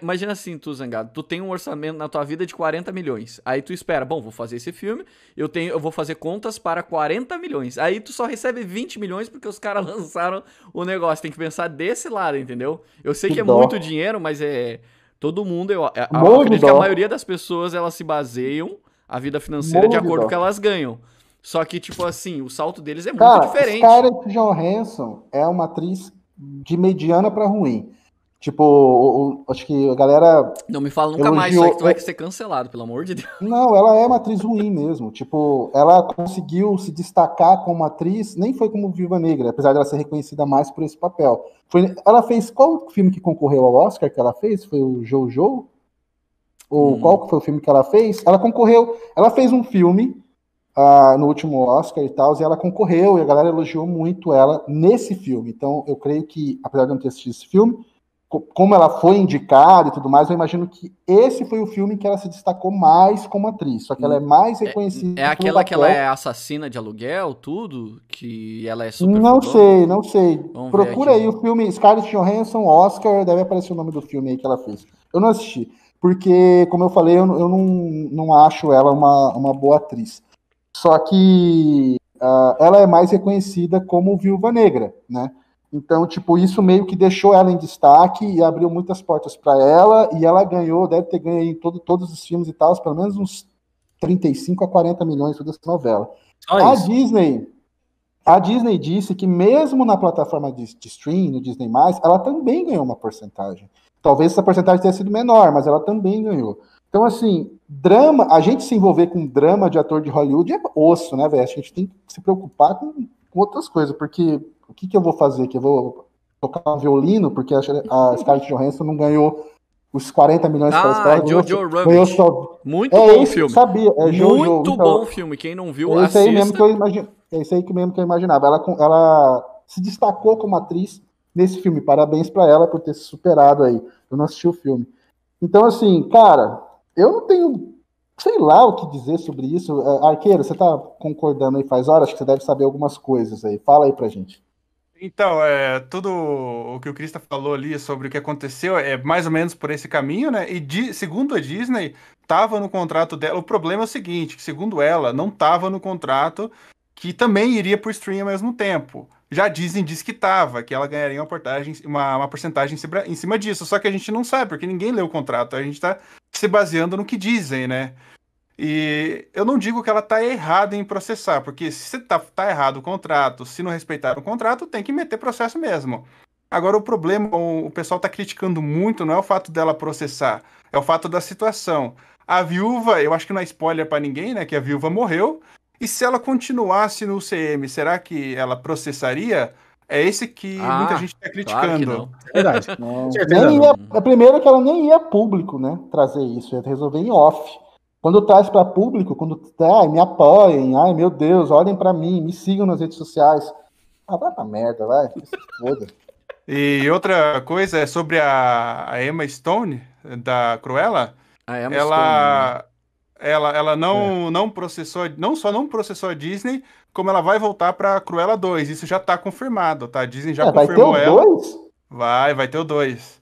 Imagina assim, tu, Zangado. Tu tem um orçamento na tua vida de 40 milhões. Aí tu espera, bom, vou fazer esse filme, eu tenho, eu vou fazer contas para 40 milhões. Aí tu só recebe 20 milhões porque os caras (laughs) lançaram o negócio. Tem que pensar desse lado, entendeu? Eu sei que, que é muito dinheiro, mas é. Todo mundo, eu, eu acredito que a maioria das pessoas elas se baseiam a vida financeira de acordo com o que elas ganham. Só que, tipo assim, o salto deles é Cara, muito diferente. Scarlett Johansson é uma atriz de mediana para ruim. Tipo, o, o, acho que a galera. Não me fala nunca elogiou... mais, isso aí que tu vai ser cancelado, pelo amor de Deus. Não, ela é uma atriz ruim mesmo. Tipo, ela conseguiu se destacar como atriz, nem foi como Viva Negra, apesar dela ser reconhecida mais por esse papel. Foi, ela fez. Qual filme que concorreu ao Oscar que ela fez? Foi o Jojo? Ou hum. qual foi o filme que ela fez? Ela concorreu. Ela fez um filme uh, no último Oscar e tal, e ela concorreu, e a galera elogiou muito ela nesse filme. Então, eu creio que, apesar de não ter assistido esse filme, como ela foi indicada e tudo mais, eu imagino que esse foi o filme que ela se destacou mais como atriz. Só que ela é mais é, reconhecida. É, é aquela que ela é assassina de aluguel, tudo? Que ela é super. Não sei, não sei. Vamos Procura aí o filme Scarlett Johansson, Oscar, deve aparecer o nome do filme aí que ela fez. Eu não assisti. Porque, como eu falei, eu, eu não, não acho ela uma, uma boa atriz. Só que uh, ela é mais reconhecida como Viúva Negra, né? Então, tipo, isso meio que deixou ela em destaque e abriu muitas portas para ela, e ela ganhou, deve ter ganho em todo, todos os filmes e tal, pelo menos uns 35 a 40 milhões toda essa novela. a Disney, a Disney disse que mesmo na plataforma de, de stream, no Disney+, ela também ganhou uma porcentagem. Talvez essa porcentagem tenha sido menor, mas ela também ganhou. Então, assim, drama, a gente se envolver com drama de ator de Hollywood é osso, né, velho? A gente tem que se preocupar com, com outras coisas, porque o que, que eu vou fazer? Que eu vou tocar um violino, porque a, a Scarlett Johansson não ganhou os 40 milhões ah, para a Jojo Rabbit. Só... Muito é bom filme. Sabia, é Jojo, Muito então, bom filme. Quem não viu, é esse assista. Aí mesmo que eu imagine, é isso aí mesmo que eu imaginava. Ela, ela se destacou como atriz nesse filme. Parabéns para ela por ter se superado aí. Eu não assisti o filme. Então, assim, cara, eu não tenho, sei lá o que dizer sobre isso. É, Arqueiro, você tá concordando aí faz horas? Acho que você deve saber algumas coisas aí. Fala aí pra gente. Então, é, tudo o que o Krista falou ali sobre o que aconteceu é mais ou menos por esse caminho, né? E de, segundo a Disney, estava no contrato dela. O problema é o seguinte, que segundo ela, não estava no contrato que também iria por stream ao mesmo tempo. Já dizem, diz que tava, que ela ganharia uma, portagem, uma, uma porcentagem em cima disso. Só que a gente não sabe, porque ninguém leu o contrato. A gente está se baseando no que dizem, né? E eu não digo que ela tá errada em processar, porque se tá, tá errado o contrato, se não respeitar o contrato, tem que meter processo mesmo. Agora, o problema, o pessoal tá criticando muito, não é o fato dela processar, é o fato da situação. A viúva, eu acho que não é spoiler para ninguém, né? Que a viúva morreu, e se ela continuasse no CM, será que ela processaria? É esse que ah, muita gente está criticando. Claro Verdade. (laughs) nem ia, a primeira é que ela nem ia público, né? Trazer isso, ia resolver em off. Quando traz para público, quando tá, me apoiem, ai meu Deus, olhem para mim, me sigam nas redes sociais. Ah, vai pra merda, vai. Foda. (laughs) E outra coisa é sobre a, a Emma Stone, da Cruella. A Emma ela, Stone, né? Ela, ela não, é. não processou, não só não processou a Disney, como ela vai voltar para Cruella 2. Isso já tá confirmado, tá? A Disney já é, confirmou vai ter ela. Dois? Vai, vai ter o 2.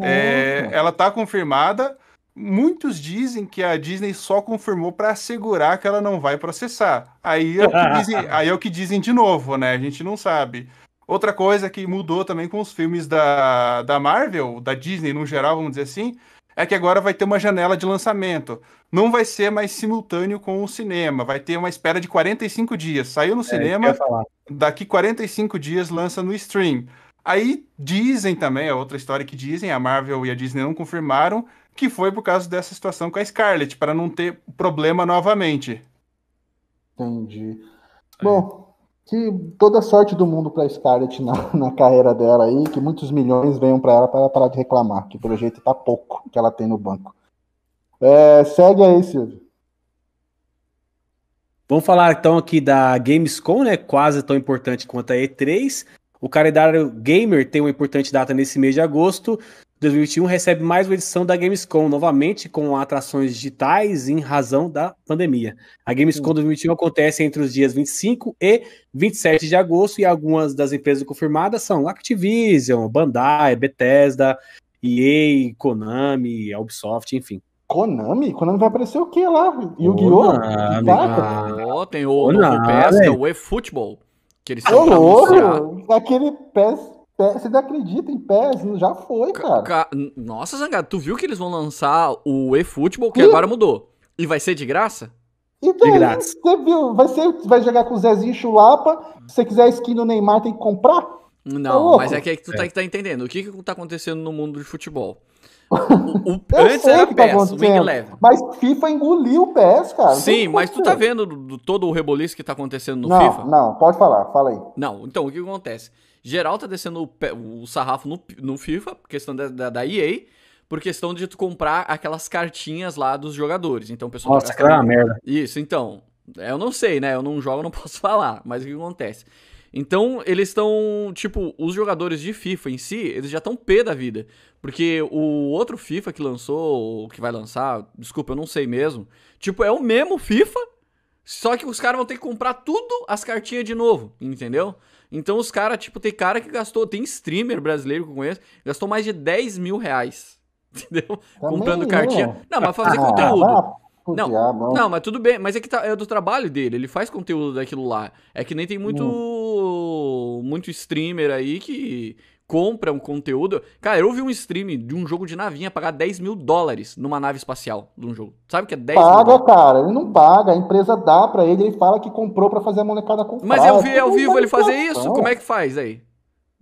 É, ela tá confirmada. Muitos dizem que a Disney só confirmou para assegurar que ela não vai processar. Aí é, o que dizem, (laughs) aí é o que dizem de novo, né? A gente não sabe. Outra coisa que mudou também com os filmes da, da Marvel, da Disney no geral, vamos dizer assim, é que agora vai ter uma janela de lançamento. Não vai ser mais simultâneo com o cinema, vai ter uma espera de 45 dias. Saiu no é, cinema, daqui 45 dias lança no stream. Aí dizem também, é outra história que dizem, a Marvel e a Disney não confirmaram, que foi por causa dessa situação com a Scarlett, para não ter problema novamente. Entendi. Bom, que toda sorte do mundo para Scarlett na, (laughs) na, carreira dela aí, que muitos milhões venham para ela para parar de reclamar, que pelo jeito tá pouco que ela tem no banco. É, segue aí, Silvio. Vamos falar então aqui da Gamescom, né? Quase tão importante quanto a E3. O calendário gamer tem uma importante data nesse mês de agosto. 2021 recebe mais uma edição da Gamescom, novamente com atrações digitais em razão da pandemia. A Gamescom 2021 acontece entre os dias 25 e 27 de agosto e algumas das empresas confirmadas são Activision, Bandai, Bethesda, EA, Konami, Ubisoft, enfim. Konami? Konami vai aparecer o que lá? Yu-Gi-Oh? Oh, tem o Konami. novo PES, o eFootball. Que eles estão! Aquele PES você não acredita em PES? Já foi, cara. Ca... Nossa, Zangado, tu viu que eles vão lançar o eFootball, que e... agora mudou. E vai ser de graça? Então, de graça. Você viu? Vai, ser, vai jogar com o Zezinho Chulapa. Se você quiser skin no Neymar, tem que comprar? Não, tá mas é que, é que tu tá é. Tá, tá entendendo. O que que tá acontecendo no mundo de futebol? (laughs) O, o, antes era PES, tá o Wing Eleven. Mas FIFA engoliu o PES, cara. Sim, mas tu tá vendo do, do, todo o reboliço que tá acontecendo no não, FIFA? Não, pode falar, fala aí. Não, então, o que acontece? Geral tá descendo o, o sarrafo no, no FIFA, questão da, da, da, EA, por questão de tu comprar aquelas cartinhas lá dos jogadores. Então, o pessoal Nossa, tá cara, merda. Isso, então. Eu não sei, né? Eu não jogo, não (laughs) posso falar. Mas o que acontece? Então, eles estão, tipo, os jogadores de FIFA em si, eles já estão pé da vida. Porque o outro FIFA que lançou, que vai lançar, desculpa, eu não sei mesmo. Tipo, é o mesmo FIFA, só que os caras vão ter que comprar tudo as cartinhas de novo, entendeu? Então os caras, tipo, tem cara que gastou, tem streamer brasileiro que eu conheço, gastou mais de 10 mil reais. (laughs) Entendeu? Também Comprando cartinha. Não, mas fazer ah, conteúdo. Não, não, mas tudo bem. Mas é que tá, é do trabalho dele. Ele faz conteúdo daquilo lá. É que nem tem muito, hum. muito streamer aí que compra um conteúdo. Cara, eu vi um stream de um jogo de navinha pagar 10 mil dólares numa nave espacial de um jogo. Sabe o que é 10 paga, mil? Paga, cara. Ele não paga. A empresa dá pra ele. Ele fala que comprou pra fazer a molecada comprar. Mas eu vi ao vivo ele fazer isso. Como é que faz aí?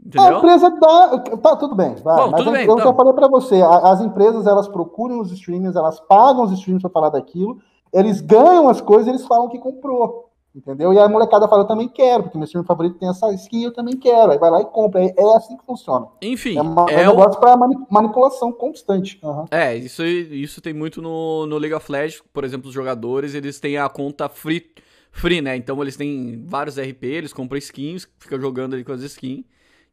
Entendeu? A empresa dá. Tá, tudo bem. Vai. Bom, Mas tudo bem, eu então. já falei pra você. As empresas, elas procuram os streamers, elas pagam os streamers pra falar daquilo. Eles ganham as coisas eles falam que comprou. Entendeu? E a molecada fala, eu também quero, porque meu filme favorito tem essa skin, eu também quero. Aí vai lá e compra. É, é assim que funciona. Enfim. É, uma, é, é um negócio para manipulação constante. Uhum. É, isso, isso tem muito no, no League of Legends. Por exemplo, os jogadores, eles têm a conta free, free, né? Então eles têm vários RP, eles compram skins, ficam jogando ali com as skins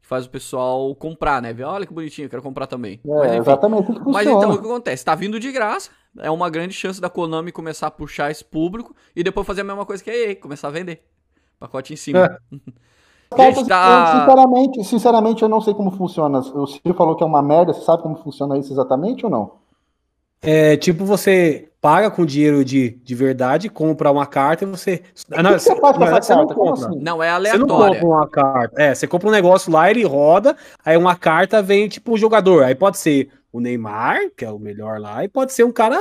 faz o pessoal comprar, né? Ver, olha que bonitinho, eu quero comprar também. É, mas, enfim, exatamente. Mas então, o que acontece? Tá vindo de graça, é uma grande chance da Konami começar a puxar esse público e depois fazer a mesma coisa que a EA, começar a vender. Pacote em cima. É. (laughs) Gente, tá... sinceramente, sinceramente, eu não sei como funciona. O Ciro falou que é uma merda. Você sabe como funciona isso exatamente ou não? É tipo, você paga com dinheiro de, de verdade, compra uma carta e você. Ah, não, você, faz você não, compra. Assim? não, é aleatório. Você não compra uma carta. É, você compra um negócio lá, ele roda, aí uma carta vem tipo o um jogador. Aí pode ser o Neymar, que é o melhor lá, e pode ser um cara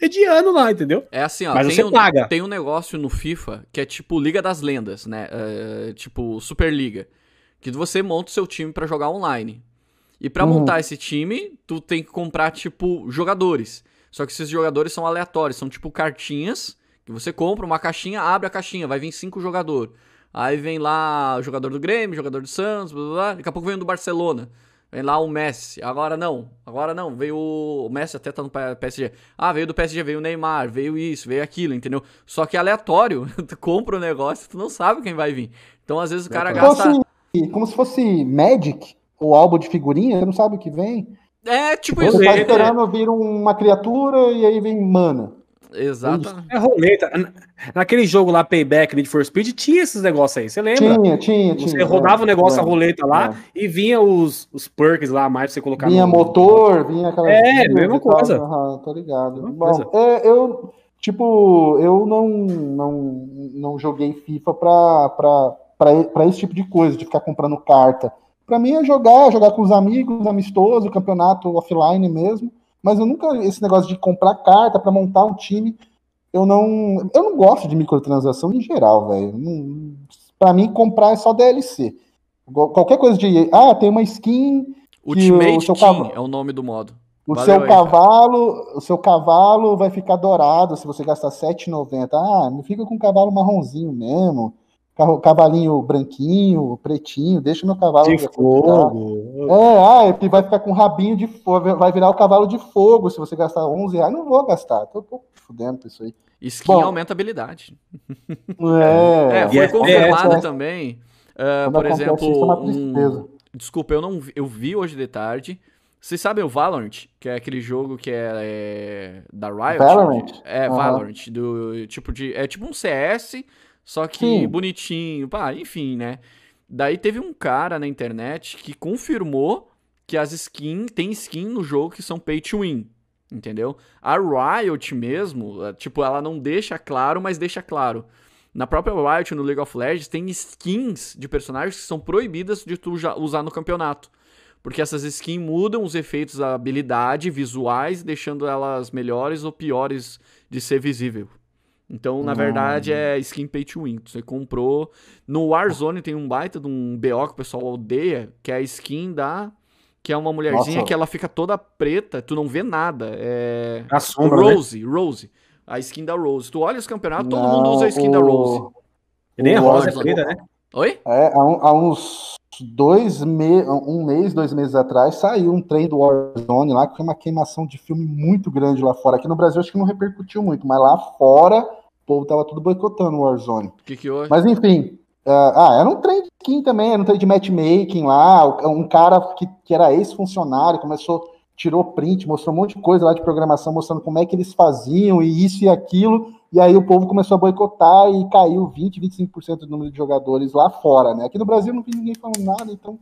mediano lá, entendeu? É assim, ó. Mas tem você um, paga. Tem um negócio no FIFA que é tipo Liga das Lendas, né? É, tipo Superliga. Que você monta o seu time para jogar online. E para uhum. montar esse time, tu tem que comprar, tipo, jogadores. Só que esses jogadores são aleatórios, são tipo cartinhas que você compra uma caixinha, abre a caixinha, vai vir cinco jogadores. Aí vem lá o jogador do Grêmio, jogador do Santos, blá, blá, blá. daqui a pouco vem o do Barcelona. Vem lá o Messi. Agora não. Agora não. Veio o Messi até tá no PSG. Ah, veio do PSG, veio o Neymar, veio isso, veio aquilo, entendeu? Só que é aleatório. (laughs) tu compra o um negócio, tu não sabe quem vai vir. Então, às vezes, o cara gasta. Como se, como se fosse Magic, o álbum de figurinha, você não sabe o que vem. É, tipo, tipo isso. Você tá esperando vir uma criatura e aí vem mana. Exato. É roleta. Naquele jogo lá, Payback, Need for Speed, tinha esses negócios aí, você lembra? Tinha, tinha, tinha. Você rodava o negócio, é, a roleta lá, é. e vinha os, os perks lá, mais pra você colocar Vinha no... motor, vinha aquela... É, mesma coisa. Uhum, tô ligado. Bom, é, eu, tipo, eu não, não, não joguei FIFA pra, pra, pra, pra esse tipo de coisa, de ficar comprando carta. Pra mim é jogar, jogar com os amigos, amistoso, campeonato offline mesmo. Mas eu nunca, esse negócio de comprar carta para montar um time, eu não, eu não gosto de microtransação em geral, velho. Para mim, comprar é só DLC. Qualquer coisa de, ah, tem uma skin. Ultimate Team cavalo, é o nome do modo. O Valeu seu aí, cavalo, cara. o seu cavalo vai ficar dourado se você gastar 7,90. Ah, não fica com um cavalo marronzinho mesmo cavalinho branquinho, pretinho, deixa meu cavalo. De fogo. É, ah, é vai ficar com rabinho de fogo, vai virar o cavalo de fogo se você gastar 11 reais. Não vou gastar, tô, tô fudendo com isso aí. Skin Bom, aumenta a habilidade. É, é foi é, confirmado é, também. Uh, por exemplo, um... desculpa, eu não vi, eu vi hoje de tarde Vocês sabem o Valorant, que é aquele jogo que é, é da Riot? Valorant? É, uhum. Valorant, do tipo de é tipo um CS, só que Sim. bonitinho, pá, enfim, né? Daí teve um cara na internet que confirmou que as skins, tem skin no jogo que são pay to win, entendeu? A Riot mesmo, é, tipo, ela não deixa claro, mas deixa claro. Na própria Riot, no League of Legends, tem skins de personagens que são proibidas de tu usar no campeonato. Porque essas skins mudam os efeitos da habilidade visuais, deixando elas melhores ou piores de ser visível. Então, na hum. verdade, é skin pay to win. Você comprou. No Warzone tem um baita de um BO que o pessoal odeia, que é a skin da que é uma mulherzinha Nossa. que ela fica toda preta, tu não vê nada. É. A sombra, Rose, né? Rose. A skin da Rose. Tu olha os campeonatos, todo mundo usa a skin o... da Rose. E nem a Rose é preta, né? Oi? É, há, um, há uns dois me... um mês, dois meses atrás, saiu um trem do Warzone lá, que foi uma queimação de filme muito grande lá fora. Aqui no Brasil acho que não repercutiu muito, mas lá fora povo tava tudo boicotando o Warzone. Que que houve? Mas enfim, Uh, ah, era um trem de skin também, era um trem de matchmaking lá. Um cara que, que era ex-funcionário começou, tirou print, mostrou um monte de coisa lá de programação, mostrando como é que eles faziam e isso e aquilo. E aí o povo começou a boicotar e caiu 20, 25% do número de jogadores lá fora, né? Aqui no Brasil não vi ninguém falando nada, então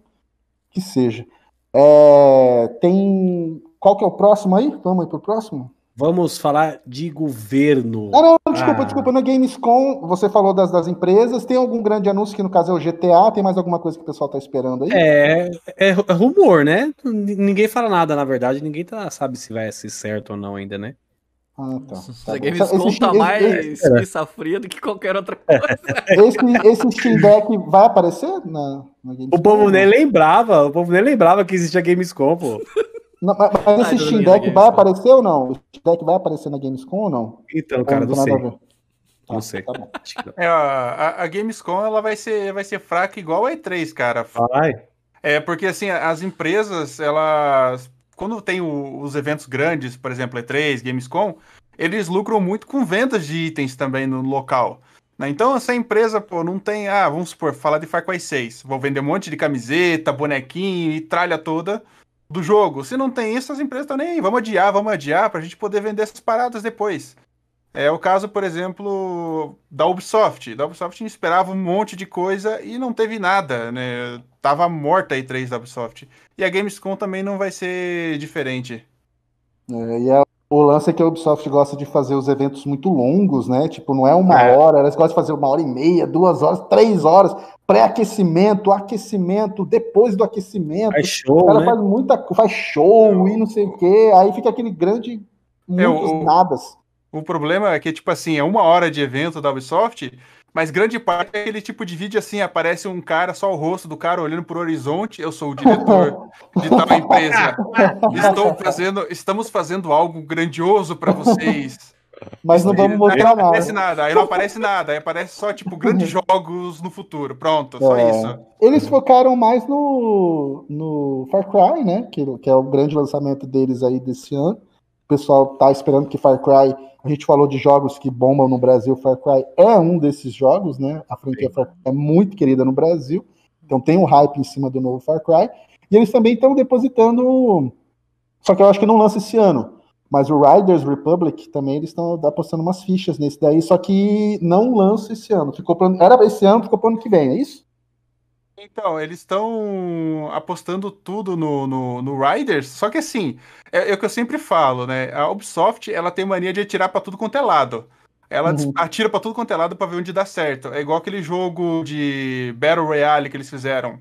que seja. É, tem. Qual que é o próximo aí? Vamos aí pro próximo? Vamos falar de governo. Ah, não, desculpa, ah. desculpa. Na Gamescom, você falou das, das empresas. Tem algum grande anúncio que, no caso, é o GTA? Tem mais alguma coisa que o pessoal tá esperando aí? É, é, é rumor, né? Ninguém fala nada, na verdade. Ninguém tá, sabe se vai ser certo ou não ainda, né? Ah, tá. tá a Gamescom tá mais pizza fria do que qualquer outra coisa. Esse, esse Steam Deck vai aparecer na, na Gamescom? O povo nem lembrava. O povo nem lembrava que existia Gamescom, pô. Não, mas esse Steam Deck vai aparecer ou não? O Steam Deck vai aparecer na Gamescom ou não? Então, cara, não, não sei. Não sei. Tá (laughs) é, a, a, Gamescom ela vai ser, vai ser fraca igual a E3, cara. Vai. É, porque assim, as empresas, elas. Quando tem o, os eventos grandes, por exemplo, E3, Gamescom, eles lucram muito com vendas de itens também no local. Né? Então, essa empresa, pô, não tem. Ah, vamos supor, falar de Far Cry 6. Vou vender um monte de camiseta, bonequinho e tralha toda do jogo. Se não tem isso, as empresas estão nem aí. Vamos adiar, vamos adiar para a gente poder vender essas paradas depois. É o caso, por exemplo, da Ubisoft. Da Ubisoft esperava um monte de coisa e não teve nada, né? Tava morta a E3 da Ubisoft. E a Gamescom também não vai ser diferente. É, e a o lance é que a Ubisoft gosta de fazer os eventos muito longos, né? Tipo, não é uma é. hora, eles gostam de fazer uma hora e meia, duas horas, três horas, pré-aquecimento, aquecimento, depois do aquecimento. Faz show, o cara né? faz muita faz show e não sei o quê, aí fica aquele grande muitos é, o, nadas. O problema é que, tipo assim, é uma hora de evento da Ubisoft, mas grande parte é aquele tipo de vídeo assim, aparece um cara, só o rosto do cara olhando para o horizonte, eu sou o diretor de tal empresa. (laughs) Estou fazendo, estamos fazendo algo grandioso para vocês. Mas não vamos mostrar aí não aparece nada. nada. Aí não aparece nada, aí aparece só tipo grandes jogos no futuro. Pronto, só é. isso. Eles focaram mais no, no Far Cry, né? Que, que é o grande lançamento deles aí desse ano. O pessoal tá esperando que Far Cry a gente falou de jogos que bombam no Brasil, Far Cry é um desses jogos, né? A franquia Far Cry é muito querida no Brasil, então tem um hype em cima do novo Far Cry. E eles também estão depositando. Só que eu acho que não lança esse ano. Mas o Riders Republic também eles estão apostando umas fichas nesse daí, só que não lança esse ano. Ficou pra... Era esse ano, ficou para ano que vem, é isso? Então, eles estão apostando tudo no, no, no, Riders, só que assim, é, é, o que eu sempre falo, né? A Ubisoft, ela tem mania de atirar para tudo quanto é lado. Ela uhum. atira para tudo quanto é lado para ver onde dá certo. É igual aquele jogo de Battle Royale que eles fizeram.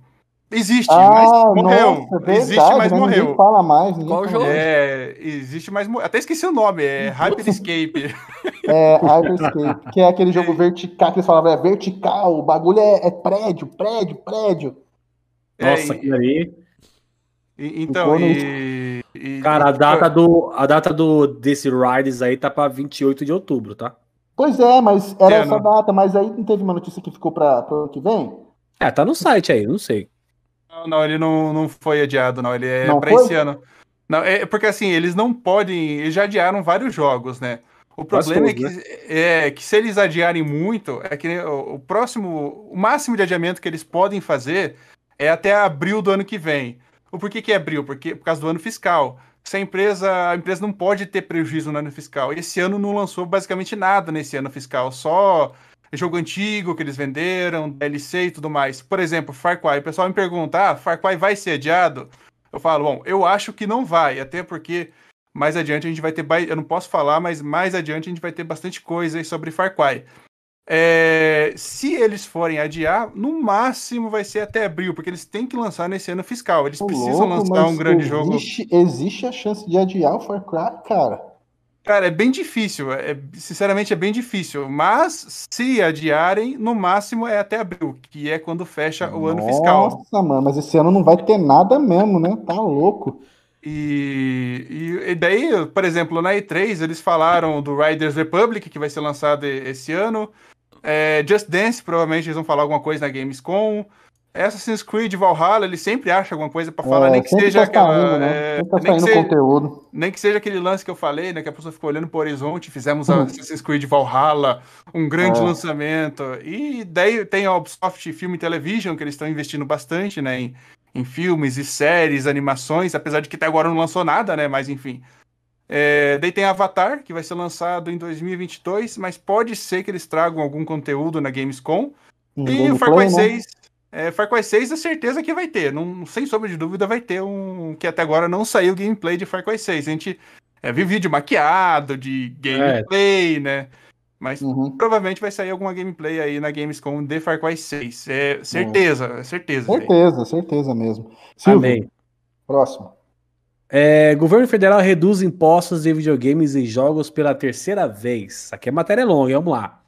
Existe, ah, mas morreu. Nossa, é existe, mas né? morreu. Ninguém fala mais. Qual fala jogo? É, existe, mas Até esqueci o nome, é (laughs) Hyper Escape. é, Hyper Escape, que é aquele jogo vertical, que eles falavam, é vertical, o bagulho é, é prédio, prédio, prédio. Nossa, é, aquilo ali. então, e, e, Cara, a data, do, a data do, desse Riders aí tá pra 28 de outubro, tá? Pois é, mas era é, essa não... data, mas aí não teve uma notícia que ficou para o ano que vem? É, tá no site aí, não sei. Não, não, ele não, não foi adiado, não. Ele é para esse ano. Não, é porque assim, eles não podem. Eles já adiaram vários jogos, né? O problema é, que, né? é que se eles adiarem muito, é que o, o próximo. O máximo de adiamento que eles podem fazer é até abril do ano que vem. O porquê que abriu? Porque, por causa do ano fiscal. Se a empresa, a empresa não pode ter prejuízo no ano fiscal. Esse ano não lançou basicamente nada nesse ano fiscal, só jogo antigo que eles venderam, DLC e tudo mais. Por exemplo, Far Cry. O pessoal me pergunta: ah, Far Cry vai ser adiado? Eu falo, bom, eu acho que não vai, até porque mais adiante a gente vai ter. Eu não posso falar, mas mais adiante a gente vai ter bastante coisa aí sobre Far Cry. É, se eles forem adiar, no máximo vai ser até abril, porque eles têm que lançar nesse ano fiscal. Eles precisam louco, lançar um grande existe, jogo. Existe a chance de adiar o Far Cry, cara? Cara, é bem difícil. É, sinceramente, é bem difícil. Mas se adiarem, no máximo é até abril, que é quando fecha o ano fiscal. Nossa, mano, mas esse ano não vai ter nada mesmo, né? Tá louco. E, e, e, daí, por exemplo, na E3 eles falaram do Riders Republic, que vai ser lançado esse ano. É, Just Dance, provavelmente eles vão falar alguma coisa na Gamescom. Assassin's Creed Valhalla, ele sempre acha alguma coisa para falar, é, nem que seja tá aquela. Saindo, né? é, tá nem, que seja, conteúdo. nem que seja aquele lance que eu falei, né? Que a pessoa ficou olhando pro horizonte, fizemos hum. Assassin's Creed Valhalla, um grande é. lançamento. E daí tem a Ubisoft Film Television, que eles estão investindo bastante, né? Em, em filmes e séries, animações, apesar de que até agora não lançou nada, né? Mas enfim. É, daí tem Avatar, que vai ser lançado em 2022, mas pode ser que eles tragam algum conteúdo na Gamescom. Um e o Far Cry 6, né? É, Far Cry 6 é certeza que vai ter, não, sem sombra de dúvida vai ter um que até agora não saiu gameplay de Far Cry 6. A gente é, viu vídeo maquiado de gameplay, é. né? Mas uhum. provavelmente vai sair alguma gameplay aí na Gamescom de Far Cry 6. É certeza, é. certeza. Certeza, véio. certeza mesmo. Silvio, Amém. Próximo. É, governo federal reduz impostos de videogames e jogos pela terceira vez. Aqui é matéria longa, vamos lá.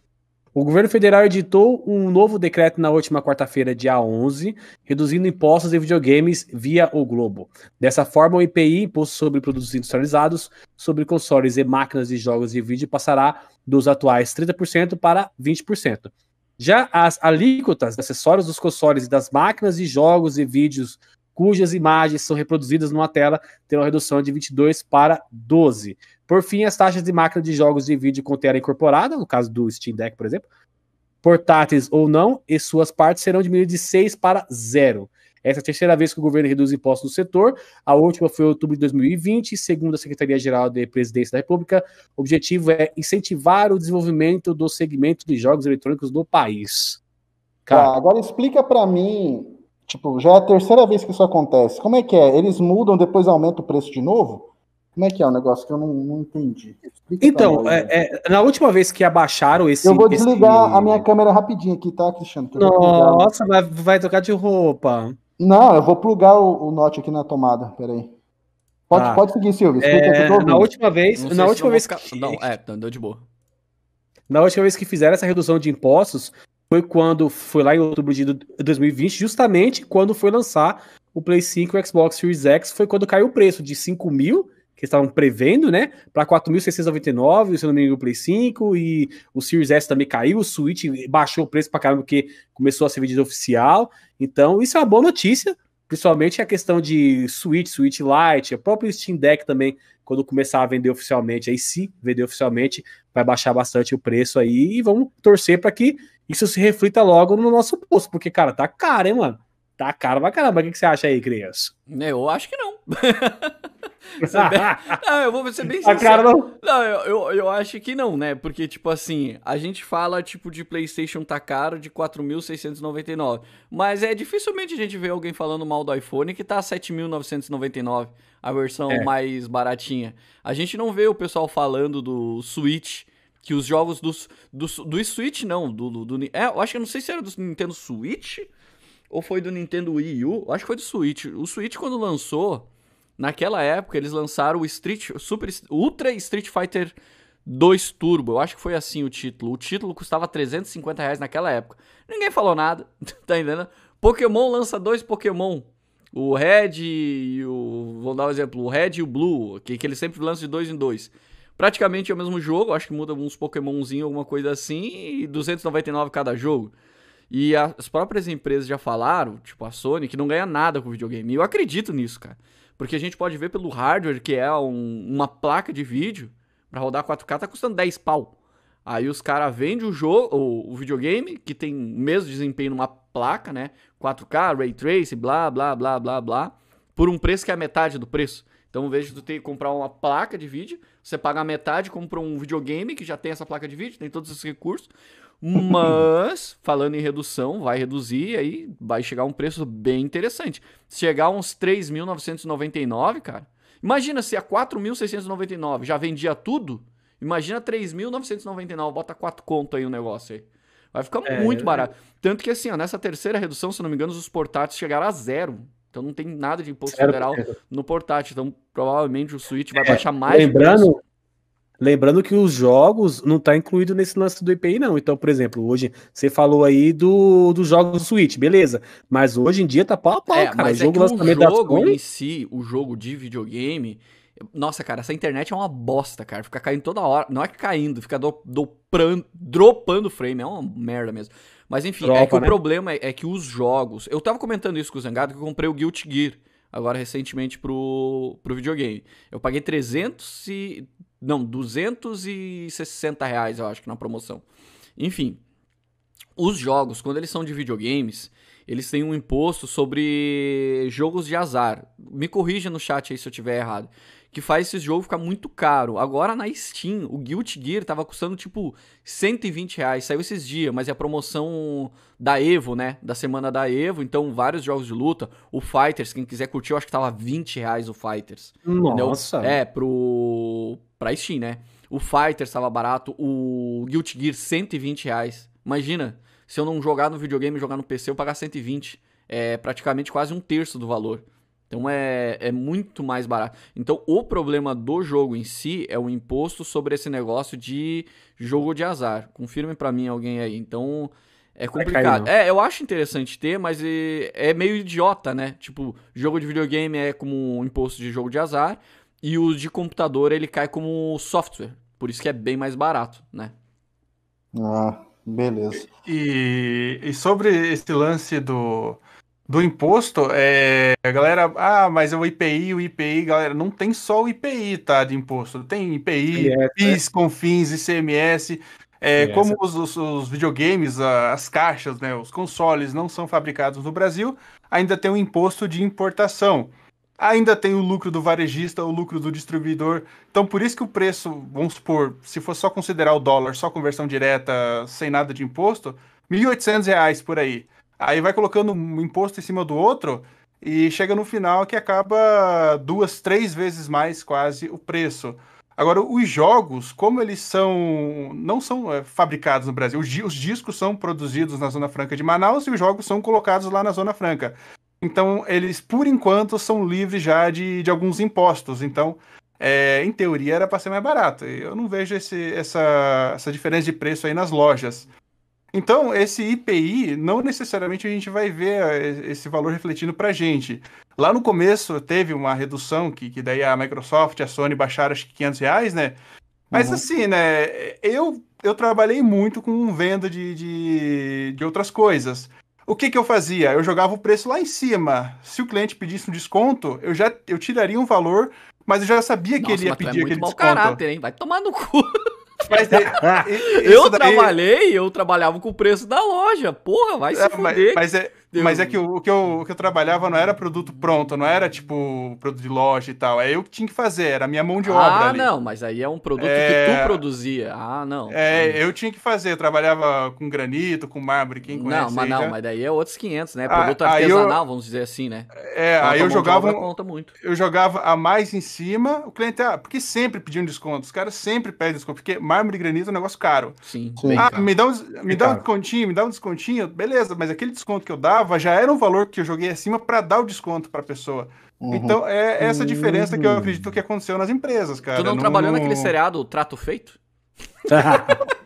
O governo federal editou um novo decreto na última quarta-feira, dia 11, reduzindo impostos de videogames via o Globo. Dessa forma, o IPI, Imposto sobre Produtos Industrializados, sobre consoles e máquinas de jogos de vídeo, passará dos atuais 30% para 20%. Já as alíquotas de acessórios dos consoles e das máquinas de jogos e vídeos cujas imagens são reproduzidas numa tela terão redução de 22 para 12. Por fim, as taxas de máquina de jogos de vídeo com tela incorporada, no caso do Steam Deck, por exemplo, portáteis ou não, e suas partes serão diminuídas de 6 para 0. Essa é a terceira vez que o governo reduz impostos no setor. A última foi em outubro de 2020, segundo a Secretaria-Geral de Presidência da República. O objetivo é incentivar o desenvolvimento do segmento de jogos eletrônicos no país. Cara, tá, agora explica para mim, tipo, já é a terceira vez que isso acontece. Como é que é? Eles mudam, depois aumenta o preço de novo? Como é que é o negócio que eu não, não entendi? Explica então, é, é, na última vez que abaixaram esse. Eu vou desligar esse... a minha câmera rapidinho aqui, tá, Cristiano? Nossa, vai, vai tocar de roupa. Não, eu vou plugar o, o Note aqui na tomada, peraí. Pode, ah, pode seguir, Silvio. É, na última vez, na última vez ficar... que... Não, é, deu de boa. Na última vez que fizeram essa redução de impostos foi quando foi lá em outubro de 2020, justamente quando foi lançar o Play 5 e o Xbox Series X, foi quando caiu o preço de 5 mil que estavam prevendo, né, para 4.699, se não me engano, o Play 5 e o Series S também caiu, o Switch baixou o preço para caramba porque começou a ser vendido oficial. Então, isso é uma boa notícia, principalmente a questão de Switch, Switch Lite, o próprio Steam Deck também, quando começar a vender oficialmente, aí se vender oficialmente, vai baixar bastante o preço aí e vamos torcer para que isso se reflita logo no nosso posto, porque, cara, tá caro, hein, mano? Tá caro pra caramba. O que, que você acha aí, criança? Eu acho que não. (laughs) não, eu vou ser bem sincero. A cara não. Não, eu, eu, eu, acho que não, né? Porque, tipo assim, a gente fala, tipo, de PlayStation tá caro de 4.699. Mas é dificilmente a gente vê alguém falando mal do iPhone que tá 7.999, a versão é. mais baratinha. A gente não vê o pessoal falando do Switch que os jogos dos, do, do Switch, não, do, do, do, É, eu acho que eu não sei se era do Nintendo Switch ou foi do Nintendo Wii U, acho que foi do Switch. O Switch, quando lançou, naquela época, eles lançaram o Street, Super, Ultra Street Fighter 2 Turbo. Eu acho que foi assim o título. O título custava 350 reais naquela época. Ninguém falou nada, (laughs) tá entendendo? Pokémon lança dois Pokémon. O Red e o. Vou dar um exemplo: o Red e o Blue, que, que eles sempre lançam de dois em dois. Praticamente é o mesmo jogo, acho que muda uns Pokémonzinho, alguma coisa assim, e 299 cada jogo. E as próprias empresas já falaram, tipo a Sony, que não ganha nada com videogame. E eu acredito nisso, cara. Porque a gente pode ver pelo hardware, que é um, uma placa de vídeo, para rodar 4K tá custando 10 pau. Aí os caras vendem o jogo, o, videogame, que tem o mesmo desempenho numa placa, né? 4K, Ray Tracing, blá, blá, blá, blá, blá. por um preço que é a metade do preço. Então, de tu ter que comprar uma placa de vídeo, você paga a metade, compra um videogame que já tem essa placa de vídeo, tem todos esses recursos. Mas, falando em redução, vai reduzir e aí vai chegar um preço bem interessante. Se chegar a uns 3.999, cara. Imagina se a 4.699 já vendia tudo. Imagina 3.999, bota 4 conto aí o negócio aí. Vai ficar é, muito barato. Tanto que assim, ó, nessa terceira redução, se não me engano, os portáteis chegaram a zero. Então não tem nada de imposto Zero federal no portátil. Então provavelmente o Switch vai é, baixar mais. Lembrando, lembrando que os jogos não tá incluído nesse lance do IPI não. Então, por exemplo, hoje você falou aí do, dos jogos do Switch, beleza? Mas hoje em dia tá pau a pau, é, cara. Mas o jogo, é o jogo em si, o jogo de videogame, nossa, cara, essa internet é uma bosta, cara. Fica caindo toda hora. Não é caindo, fica do, do, pran, dropando frame. É uma merda mesmo. Mas enfim, é Tropa, é que né? o problema é, é, que os jogos. Eu tava comentando isso com o Zangado que eu comprei o Guilty Gear agora recentemente pro, pro videogame. Eu paguei 300 e. Não, 260 reais, eu acho que na promoção. Enfim, os jogos, quando eles são de videogames, eles têm um imposto sobre jogos de azar. Me corrija no chat aí se eu tiver errado que faz esse jogo ficar muito caro. Agora na Steam, o Guilty Gear tava custando tipo 120 reais. Saiu esses dias, mas é a promoção da Evo, né? Da semana da Evo. Então, vários jogos de luta. O Fighters, quem quiser curtir, eu acho que tava 20 reais o Fighters. Nossa! Entendeu? É, pro. pra Steam, né? O Fighters tava barato. O Guilty Gear, 120 reais. Imagina, se eu não jogar no videogame e jogar no PC, eu pagar 120. É praticamente quase um terço do valor. Então é, é muito mais barato. Então o problema do jogo em si é o imposto sobre esse negócio de jogo de azar. Confirme para mim alguém aí. Então é complicado. Cair, é, eu acho interessante ter, mas é, é, meio idiota, né? Tipo, jogo de videogame é como um imposto de jogo de azar e o de computador ele cai como software. Por isso que é bem mais barato, né? Ah, beleza. E, e sobre esse lance do do imposto, é, a galera, ah, mas é o IPI, o IPI, galera, não tem só o IPI, tá, de imposto. Tem IPI, é, PIS, é. CONFINS, ICMS, é, como os, os, os, videogames, as caixas, né, os consoles não são fabricados no Brasil, ainda tem o imposto de importação. Ainda tem o lucro do varejista, o lucro do distribuidor. Então, por isso que o preço, vamos supor, se for só considerar o dólar, só conversão direta, sem nada de imposto, R$ 1.800 por aí. Aí vai colocando um imposto em cima do outro e chega no final que acaba duas, três vezes mais quase o preço. Agora, os jogos, como eles são. não são é, fabricados no Brasil, os, os, discos são produzidos na Zona Franca de Manaus e os jogos são colocados lá na Zona Franca. Então, eles, por enquanto, são livres já de, de alguns impostos. Então, é, em teoria, era para ser mais barato. Eu não vejo esse, essa, essa diferença de preço aí nas lojas. Então, esse IPI, não necessariamente a gente vai ver eh, esse valor refletindo para a gente. Lá no começo teve uma redução, que, que daí a Microsoft e a Sony baixaram acho que 500 reais, né? Mas uhum. assim, né, eu, eu trabalhei muito com venda de, de, de outras coisas. O que, que eu fazia? Eu jogava o preço lá em cima. Se o cliente pedisse um desconto, eu já eu tiraria um valor, mas eu já sabia que Nossa, ele ia é pedir é aquele desconto. Caráter, hein? Vai tomar no cu. (laughs) Mas (laughs) eu daí... trabalhei, eu trabalhava com o preço da loja. Porra, vai se é, fuder. Mas, mas é, mas é que o, o, que eu, o que eu trabalhava não era produto pronto, não era tipo produto de loja e tal. É eu que tinha que fazer, era a minha mão de obra. Ah, ali. não, mas aí é um produto é... que tu produzia. Ah, não. É, eu tinha que fazer. Eu trabalhava com granito, com mármore, quem conhece. Não, mas não, já... mas daí é outros 500, né? Ah, produto ah, artesanal, eu... vamos dizer assim, né? É, aí eu jogava. Conta muito. Eu jogava a mais em cima, o cliente, ah, porque sempre pediam desconto. Os caras sempre pedem desconto, porque mármore e granito é um negócio caro. Sim. Sim. Ah, me dá, um, me dá um descontinho, me dá um descontinho, beleza, mas aquele desconto que eu dava já era um valor que eu joguei acima para dar o desconto para a pessoa. Uhum. Então, é essa diferença que eu acredito que aconteceu nas empresas, cara. Tu não, não trabalhou naquele seriado Trato Feito? (laughs)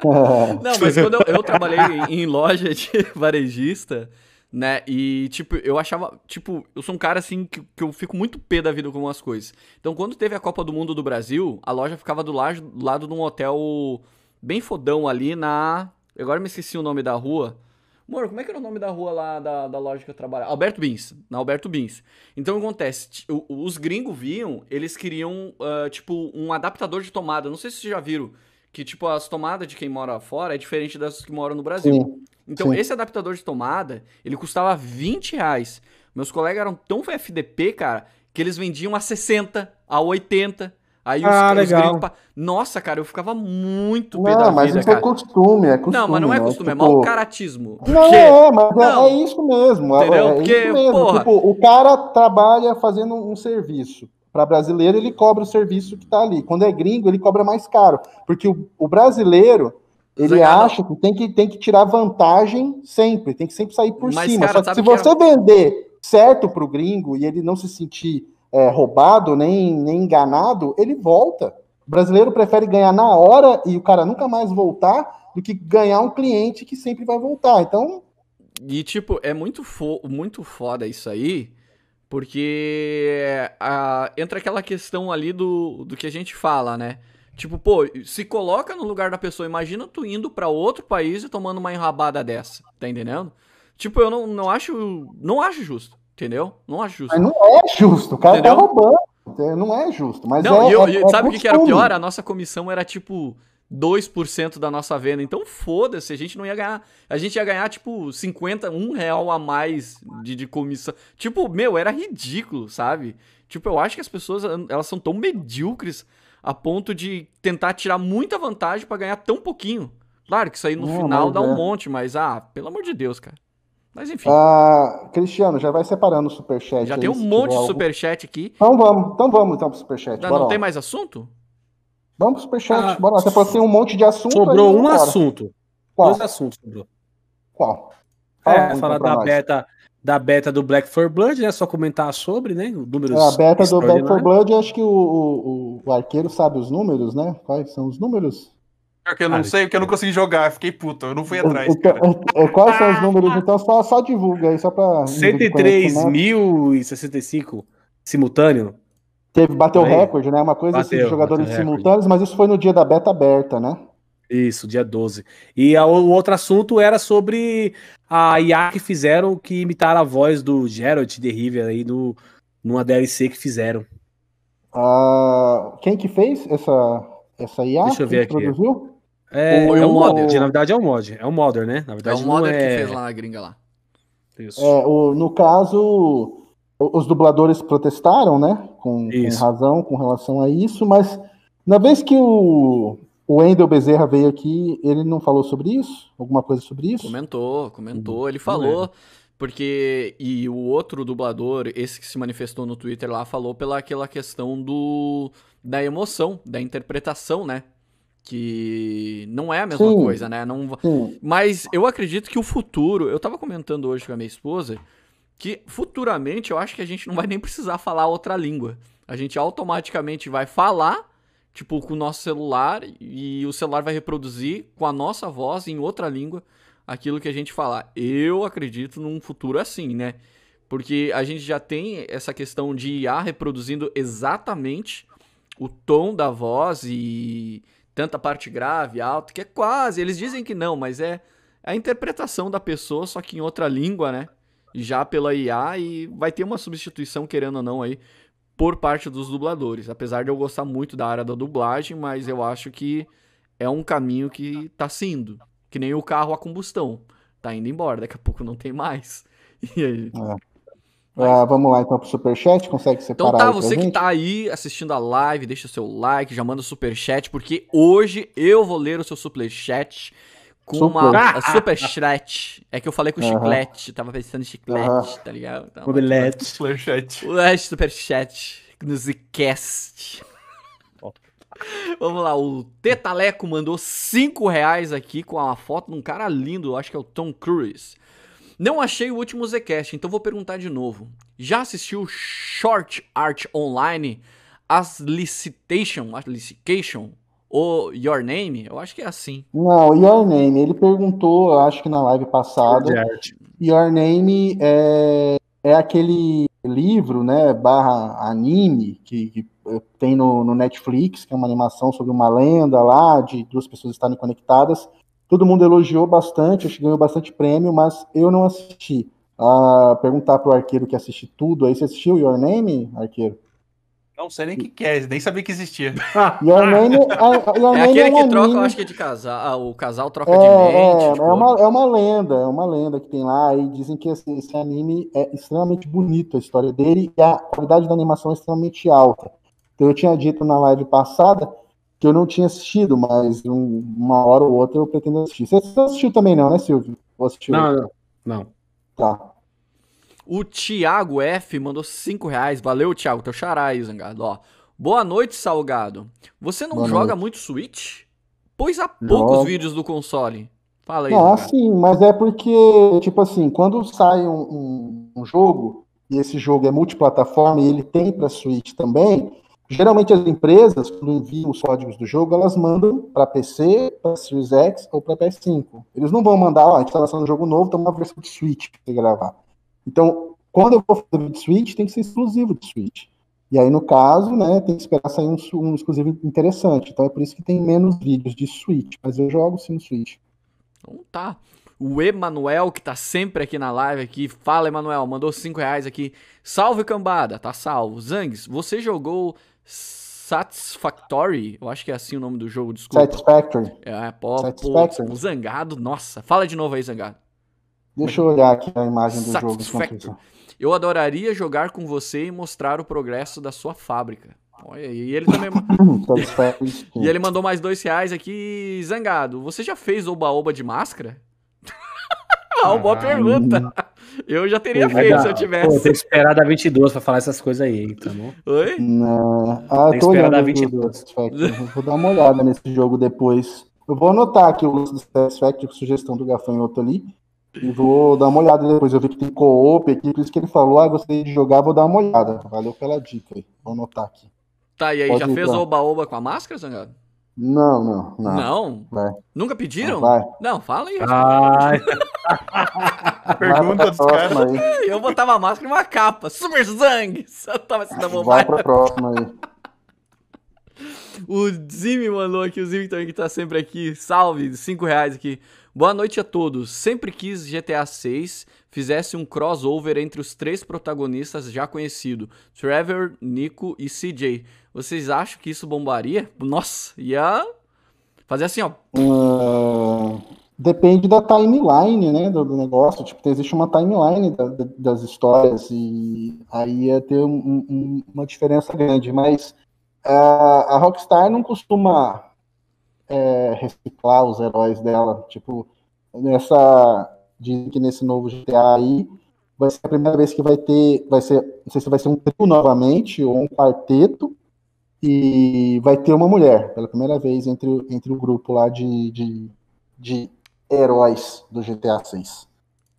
(laughs) não, mas quando eu, eu trabalhei em loja de (laughs) varejista, né? E, tipo, eu achava. Tipo, eu sou um cara assim que, que eu fico muito pé da vida com umas coisas. Então, quando teve a Copa do Mundo do Brasil, a loja ficava do lado, do lado de um hotel bem fodão ali na. Agora me esqueci o nome da rua. Moro, como é que era o nome da rua lá da, da loja que eu trabalhava? Alberto Bins, na Alberto Bins. Então o que acontece? Os gringos viam, eles queriam, uh, tipo, um adaptador de tomada. Não sei se vocês já viram que, tipo, as tomadas de quem mora fora é diferente das que moram no Brasil. Sim, então, sim. esse adaptador de tomada, ele custava 20 reais. Meus colegas eram tão FDP, cara, que eles vendiam a 60, a 80. Aí os, ah, legal. Gringos... Nossa, cara, eu ficava muito não, pé da mas vida, isso é cara. é costume, é costume. Não, mas não é né? costume, né? é tipo... mau caratismo. Porque... Não, é, mas é, não. é, isso mesmo. É, Entendeu? É, porque, isso mesmo. Porra... Tipo, o cara trabalha fazendo um serviço. Para brasileiro, ele cobra o serviço que tá ali. Quando é gringo, ele cobra mais caro. Porque o, o brasileiro, ele acha que tem, que tem que tirar vantagem sempre, tem que sempre sair por mas, cima. Cara, Só que se você vender certo para o gringo e ele não se sentir é, roubado, nem, nem enganado, ele volta. O brasileiro prefere ganhar na hora e o cara nunca mais voltar do que ganhar um cliente que sempre vai voltar. Então. E, tipo, é muito, fo muito foda isso aí, porque a, entra aquela questão ali do, do que a gente fala, né? Tipo, pô, se coloca no lugar da pessoa. Imagina tu indo para outro país e tomando uma enrabada dessa. Tá entendendo? Tipo, eu não, não acho. Não acho justo. Entendeu? Não acho justo. Mas não é justo, o cara tá Entendeu? tá roubando. Não é justo. Mas não, é, eu, é, sabe o que, que era pior? A nossa comissão era tipo 2% da nossa venda. Então foda-se, a gente não ia ganhar. A gente ia ganhar, tipo, 50, um real a mais de, de comissão. Tipo, meu, era ridículo, sabe? Tipo, eu acho que as pessoas, elas são tão medíocres a ponto de tentar tirar muita vantagem para ganhar tão pouquinho. Claro que isso aí no não, final dá um é. monte, mas, ah, pelo amor de Deus, cara. Mas enfim. Ah, Cristiano, já vai separando o superchat. Já aí, tem um monte de superchat aqui. Então vamos, então vamos então pro superchat. Não, não tem mais assunto? Vamos pro superchat, ah, bora. Até porque tem um monte de assunto. Sobrou aí, um assunto. Qual? Dois assuntos sobrou. Qual? Fala é, falar da beta, da beta do Black for Blood, né? Só comentar sobre, né? Números é, a beta do Black for Blood, acho que o, o, o, arqueiro sabe os números, né? Quais são os números? É que eu não sei, porque eu não consegui jogar, fiquei puto, eu não fui atrás. É, quais são os números? Então só, só divulga aí, só pra. 103.065 simultâneo. Teve, bateu recorde, né? Uma coisa bateu, assim, de jogadores simultâneos, mas isso foi no dia da beta aberta, né? Isso, dia 12. E a, o outro assunto era sobre a IA que fizeram que imitaram a voz do Geralt de River aí no, numa DLC que fizeram. Uh, quem que fez essa, essa IA? Deixa eu ver aqui. Produziu? É, é um mod. Na verdade é um mod. É um modder, né? Na verdade, é um modder é... que fez lá na gringa lá. Isso. É, o, no caso, os dubladores protestaram, né? Com, com, razão com relação a isso, mas na vez que o, o Wendel Bezerra veio aqui, ele não falou sobre isso? Alguma coisa sobre isso? Comentou, comentou. Ele falou, porque. E o outro dublador, esse que se manifestou no Twitter lá, falou pela aquela questão do da emoção, da interpretação, né? Que não é a mesma sim, coisa, né? Não... Mas eu acredito que o futuro. Eu tava comentando hoje com a minha esposa que futuramente eu acho que a gente não vai nem precisar falar outra língua. A gente automaticamente vai falar tipo, com o nosso celular e o celular vai reproduzir com a nossa voz em outra língua aquilo que a gente falar. Eu acredito num futuro assim, né? Porque a gente já tem essa questão de IA reproduzindo exatamente o tom da voz e tanta parte grave, alta, que é quase. Eles dizem que não, mas é a interpretação da pessoa, só que em outra língua, né? Já pela IA e vai ter uma substituição, querendo ou não, aí, por parte dos dubladores. Apesar de eu gostar muito da área da dublagem, mas eu acho que é um caminho que tá sendo. Que nem o carro a combustão. Tá indo embora, daqui a pouco não tem mais. (laughs) E aí? É. Mas... vamos lá então pro superchat, consegue separar Então tá, você que tá aí assistindo a live, deixa o seu like, já manda o superchat, porque hoje eu vou ler o seu superchat com super. uma super chat. É que eu falei com uhum. chiclete, tava pensando em chiclete, uhum. tá ligado? Então, Mobilete. Superchat. O superchat no Zcast. Vamos lá, o Tetaleco mandou 5 reais aqui com a foto de um cara lindo, acho que é o Tom Cruise. Não achei o último Zcast, então vou perguntar de novo. Já assistiu Short Art Online, As Licitation, As Licitation ou Your Name? Eu acho que é assim. Não, Your Name. Ele perguntou, acho que na live passada. Your Name é, é aquele livro, né, barra anime, que, que tem no, no, Netflix, que é uma animação sobre uma lenda lá, de duas pessoas estarem conectadas. Todo mundo elogiou bastante, acho que ganhou bastante prêmio, mas eu não assisti. Ah, perguntar pro arqueiro que assiste tudo, aí você assistiu Your Name, arqueiro? Não sei nem o que, que é, nem sabia que existia. (laughs) Your Name, a, Your é aquele é que troca, eu acho que é de casal. Ah, o casal troca é, de mente. É, tipo... é, uma, é uma lenda, é uma lenda que tem lá. E dizem que esse, esse anime é extremamente bonito, a história dele, e a qualidade da animação é extremamente alta. Então eu tinha dito na live passada que eu não tinha assistido, mas um, uma hora ou outra eu pretendo assistir. Você assistiu também não, né, Silvio? Assistiu? Não, não, não. Tá. O Thiago F mandou 5 reais. Valeu, Thiago. Teu xará aí, Zangado. Ó. Boa noite, Salgado. Você não Boa joga noite. muito Switch? Pois há poucos vídeos do console. Fala aí. Ah, sim, mas é porque, tipo assim, quando sai um, um, um jogo, e esse jogo é multiplataforma e ele tem para Switch também, geralmente as empresas, quando enviam os códigos do jogo, elas mandam para PC, para Series X ou para PS5. Eles não vão mandar, ó, a instalação do jogo novo, tem uma versão de Switch para você gravar. Então, quando eu for fazer de Switch, tem que ser exclusivo de Switch. E aí, no caso, né, tem que esperar sair um, um, exclusivo interessante. Então é por isso que tem menos vídeos de Switch. Mas eu jogo sim no Switch. Então tá. O Emanuel, que tá sempre aqui na live aqui. Fala, Emanuel. Mandou 5 reais aqui. Salve, cambada. Tá salvo. Zangs, você jogou Satisfactory? Eu acho que é assim o nome do jogo, desculpa. Satisfactory. É, pô, Satisfactory. pô Zangado. Nossa. Fala de novo aí, Zangado. Deixa eu olhar aqui a imagem do jogo. Eu adoraria jogar com você e mostrar o progresso da sua fábrica. Olha, e ele também. (laughs) e ele mandou mais dois reais aqui, zangado. Você já fez oba-oba de máscara? (laughs) ah, boa pergunta. Eu já teria Pô, feito dar, se eu tivesse. Pô, tem que esperar da 22 pra falar essas coisas aí, tá bom? Oi? Não. Ah, tem que esperar da 22. Vou dar uma olhada nesse jogo depois. Eu vou anotar aqui o lance do Satisfactory, sugestão do Gafanhoto ali. E vou dar uma olhada depois. Eu vi que tem co-op aqui, por isso que ele falou: ah, gostei de jogar, vou dar uma olhada. Valeu pela dica aí. Vou anotar aqui. Tá, e aí, Pode já fez oba-oba com a máscara, Zangado? Não, não, não. Não? Vai. Nunca pediram? Vai. Não, fala aí. Ai. (laughs) Pergunta dos caras. Eu botava a máscara e uma capa. Super Zang! (laughs) Só tava assim na Vai pra próxima aí. O Zimi mandou aqui, o Zimi também que tá sempre aqui. Salve, 5 reais aqui. Boa noite a todos. Sempre quis GTA 6 fizesse um crossover entre os três protagonistas já conhecidos, Trevor, Nico e CJ. Vocês acham que isso bombaria? Nossa, ia fazer assim, ó. Uh, depende da timeline, né, do, do, negócio. Tipo, existe uma timeline da, da, das histórias e aí ia ter um, um, uma diferença grande. Mas uh, a Rockstar não costuma é, reciclar os heróis dela. Tipo, nessa. Dizem que nesse novo GTA aí vai ser a primeira vez que vai ter. Vai ser. Não sei se vai ser um trio novamente ou um quarteto. E vai ter uma mulher, pela primeira vez, entre, entre o grupo lá de, de, de heróis do GTA 6.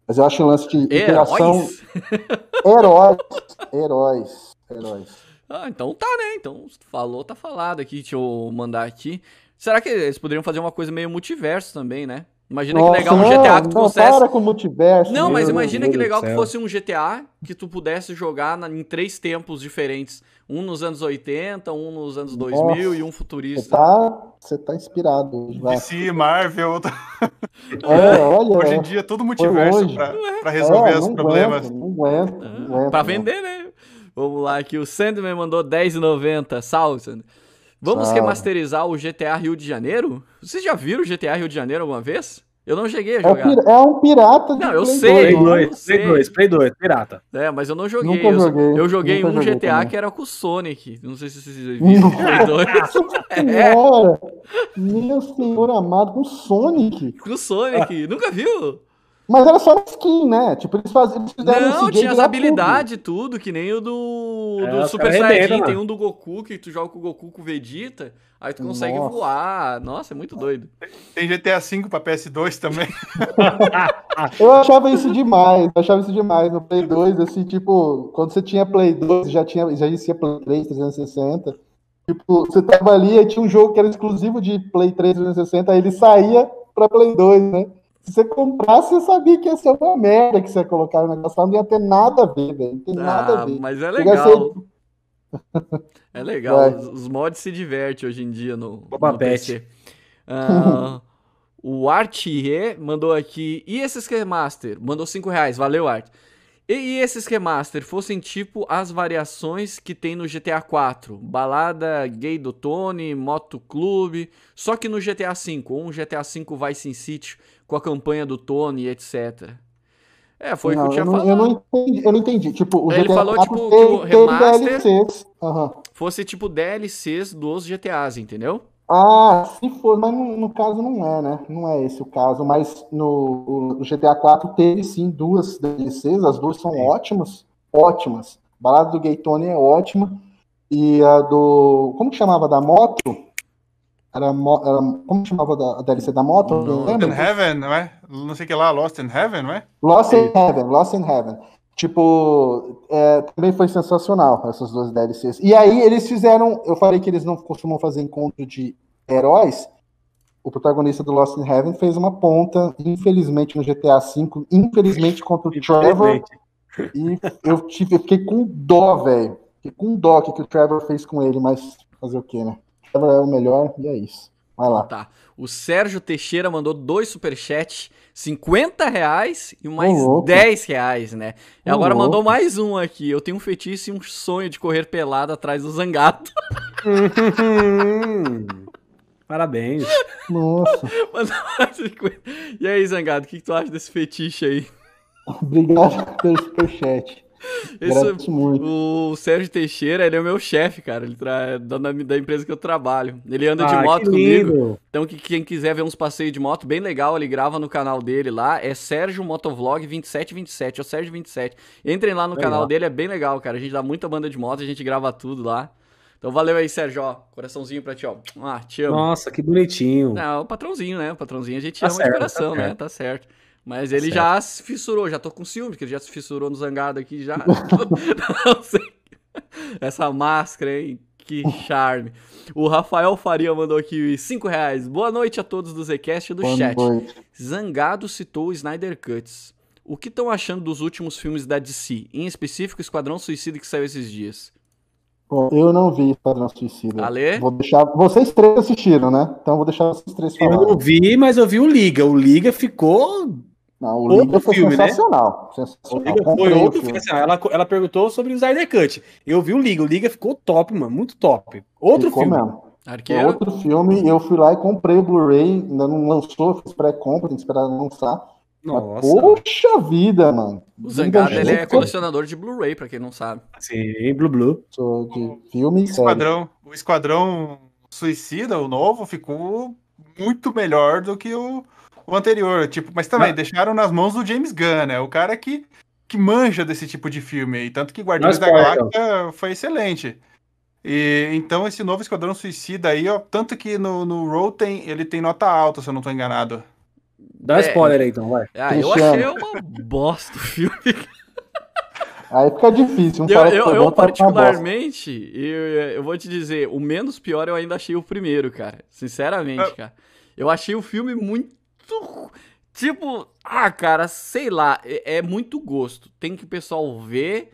Mas eu acho um lance de interação. (laughs) Heróis! heróis, heróis. Ah, então tá, né? Então, falou, tá falado aqui. Deixa eu mandar aqui. Será que eles poderiam fazer uma coisa meio multiverso também, né? Imagina Nossa, que legal um GTA que tu não, Para com multiverso. Não, mas imagina que legal que fosse um GTA que tu pudesse jogar na, em três tempos diferentes. Um nos anos 80, um nos anos 2000 Nossa, e um futurista. Você tá, você tá inspirado. DC, Marvel. (laughs) É, olha. Hoje em dia, todo multiverso pra, pra resolver é, os problemas. Aguento, não aguento, não aguento, pra vender, né? Vamos lá, aqui o Sandman mandou 10,90. Salve, Sandman. Vamos Sabe. remasterizar o GTA Rio de Janeiro? Vocês já viram o GTA Rio de Janeiro alguma vez? Eu não cheguei a é jogar. É, um pirata de Não, eu Play sei. Play 2, Play 2, Play 2, pirata. É, mas eu não joguei. Nunca joguei eu, eu joguei um joguei GTA também. que era com o Sonic. Não sei se vocês viram. (laughs) Play 2. (laughs) é. Meu senhor amado, com o Sonic. Com o Sonic. Nunca viu? Mas era só skin, né? Tipo, eles, faz, eles fizeram Não, tinha as habilidades tudo. tudo, que nem o do, é, do Super Saiyajin. Tem um do Goku, que tu joga com o Goku com o Vegeta, aí tu consegue Nossa. voar. Nossa, é muito doido. Tem GTA V pra PS2 também. (laughs) eu achava isso demais, eu achava isso demais. No Play 2, assim, tipo, quando você tinha Play 2, já, tinha, já existia Play 3, 360. Tipo, você tava ali e tinha um jogo que era exclusivo de Play 3, 360, aí ele saía pra Play 2, né? Se você comprasse, você sabia que ia ser uma merda que você ia colocar no negócio. Não ia ter nada a ver, velho. Não tem ah, nada a ver. Mas é legal. (laughs) é legal. Os, os, mods se divertem hoje em dia no, no PC. Uh, o Artie mandou aqui. E esse Master? Mandou 5 reais. Valeu, Art. E, e esses remaster fossem tipo as variações que tem no GTA 4, balada gay do Tony, Moto Clube, só que no GTA 5, ou um GTA 5 Vice City com a campanha do Tony, etc. É, foi o que eu tinha falado. Eu não entendi, eu não entendi. Tipo, o Ele GTA falou tipo que o remaster uhum. fosse tipo DLCs dos GTAs, entendeu? Ah, se for, mas no, no, caso não é, né? Não é esse o caso, mas no, no GTA 4 teve sim duas DLCs, as duas são ótimas, ótimas. A balada do Gaytone é ótima e a do como que chamava da moto? Era, era como chamava da, a DLC da moto? Lost in Heaven, não é? Não sei o que lá, Lost in Heaven, não é? Lost in Heaven, Lost in Heaven. Tipo, é, também foi sensacional essas duas DLCs. E aí eles fizeram, eu falei que eles não costumam fazer encontro de heróis. O protagonista do Lost in Heaven fez uma ponta, infelizmente, no GTA V, infelizmente contra o Trevor. E eu, tive, eu fiquei com dó, velho. Fiquei com dó que o Trevor fez com ele, mas fazer o quê, né? É o melhor e é isso. Vai lá. Tá. O Sérgio Teixeira mandou dois superchats 50 reais e mais oh, 10 reais, né? E oh, agora mandou mais um aqui. Eu tenho um fetiche e um sonho de correr pelado atrás do Zangato. (laughs) Parabéns. Nossa. (laughs) e aí, Zangado, o que, que tu acha desse fetiche aí? Obrigado pelo superchat. (laughs) Esse, o Sérgio Teixeira, ele é o meu chefe, cara. Ele tra... da, da empresa que eu trabalho. Ele anda ah, de moto comigo. Então, que, quem quiser ver uns passeios de moto, bem legal, ele grava no canal dele lá. É Sérgio Motovlog 2727. É o Sérgio 27. Entrem lá no legal. canal dele, é bem legal, cara. A gente dá muita banda de moto, a gente grava tudo lá. Então valeu aí, Sérgio, ó. Coraçãozinho pra ti, ó. Ah, te amo. Nossa, que bonitinho. Não, o patrãozinho, né? O patrãozinho a gente tá ama certo, de coração, tá né? Tá certo. Mas ele já se fissurou, já tô com ciúme, que ele já se fissurou no zangado aqui já. (laughs) não sei. Essa máscara, hein? Que charme. O Rafael Faria mandou aqui 5 reais. Boa noite a todos do Zcast e do Boa chat. Noite. Zangado citou o Snyder Cuts. O que estão achando dos últimos filmes da DC? Em específico, Esquadrão Suicida que saiu esses dias. Bom, eu não vi Esquadrão Suicida. Ale? Vou deixar. Vocês três assistiram, né? Então vou deixar vocês três falarem. Eu não vi, mas eu vi o Liga. O Liga ficou não, o outro Liga foi filme, sensacional. Né? sensacional. O Liga foi outro filme. Assim, ela, ela perguntou sobre o Snyder Cut. Eu vi o Liga. O Liga ficou top, mano. Muito top. Outro ficou filme. Mesmo. Arqueiro. Outro filme. Eu fui lá e comprei o Blu-ray. Ainda não lançou, fiz pré-compra, tem que esperar lançar. Nossa. poxa vida, mano. O Zangado ele é colecionador de Blu-ray, pra quem não sabe. Sim, Blue Blue. Sou de filme o Esquadrão, o Esquadrão Suicida, o novo, ficou muito melhor do que o o anterior, tipo, mas também mas... deixaram nas mãos do James Gunn, né? O cara que, que manja desse tipo de filme aí. Tanto que Guardiões da Galáxia foi excelente. E, então esse novo Esquadrão Suicida aí, ó, tanto que no, no Rotten ele tem nota alta, se eu não tô enganado. Dá é, spoiler aí então, vai. Ah, eu achei uma bosta o filme. Aí fica difícil. Um eu, eu, eu particularmente, eu, eu vou te dizer, o menos pior eu ainda achei o primeiro, cara. Sinceramente, é. cara. Eu achei o filme muito muito. Tipo, ah, cara, sei lá, é, é muito gosto. Tem que o pessoal ver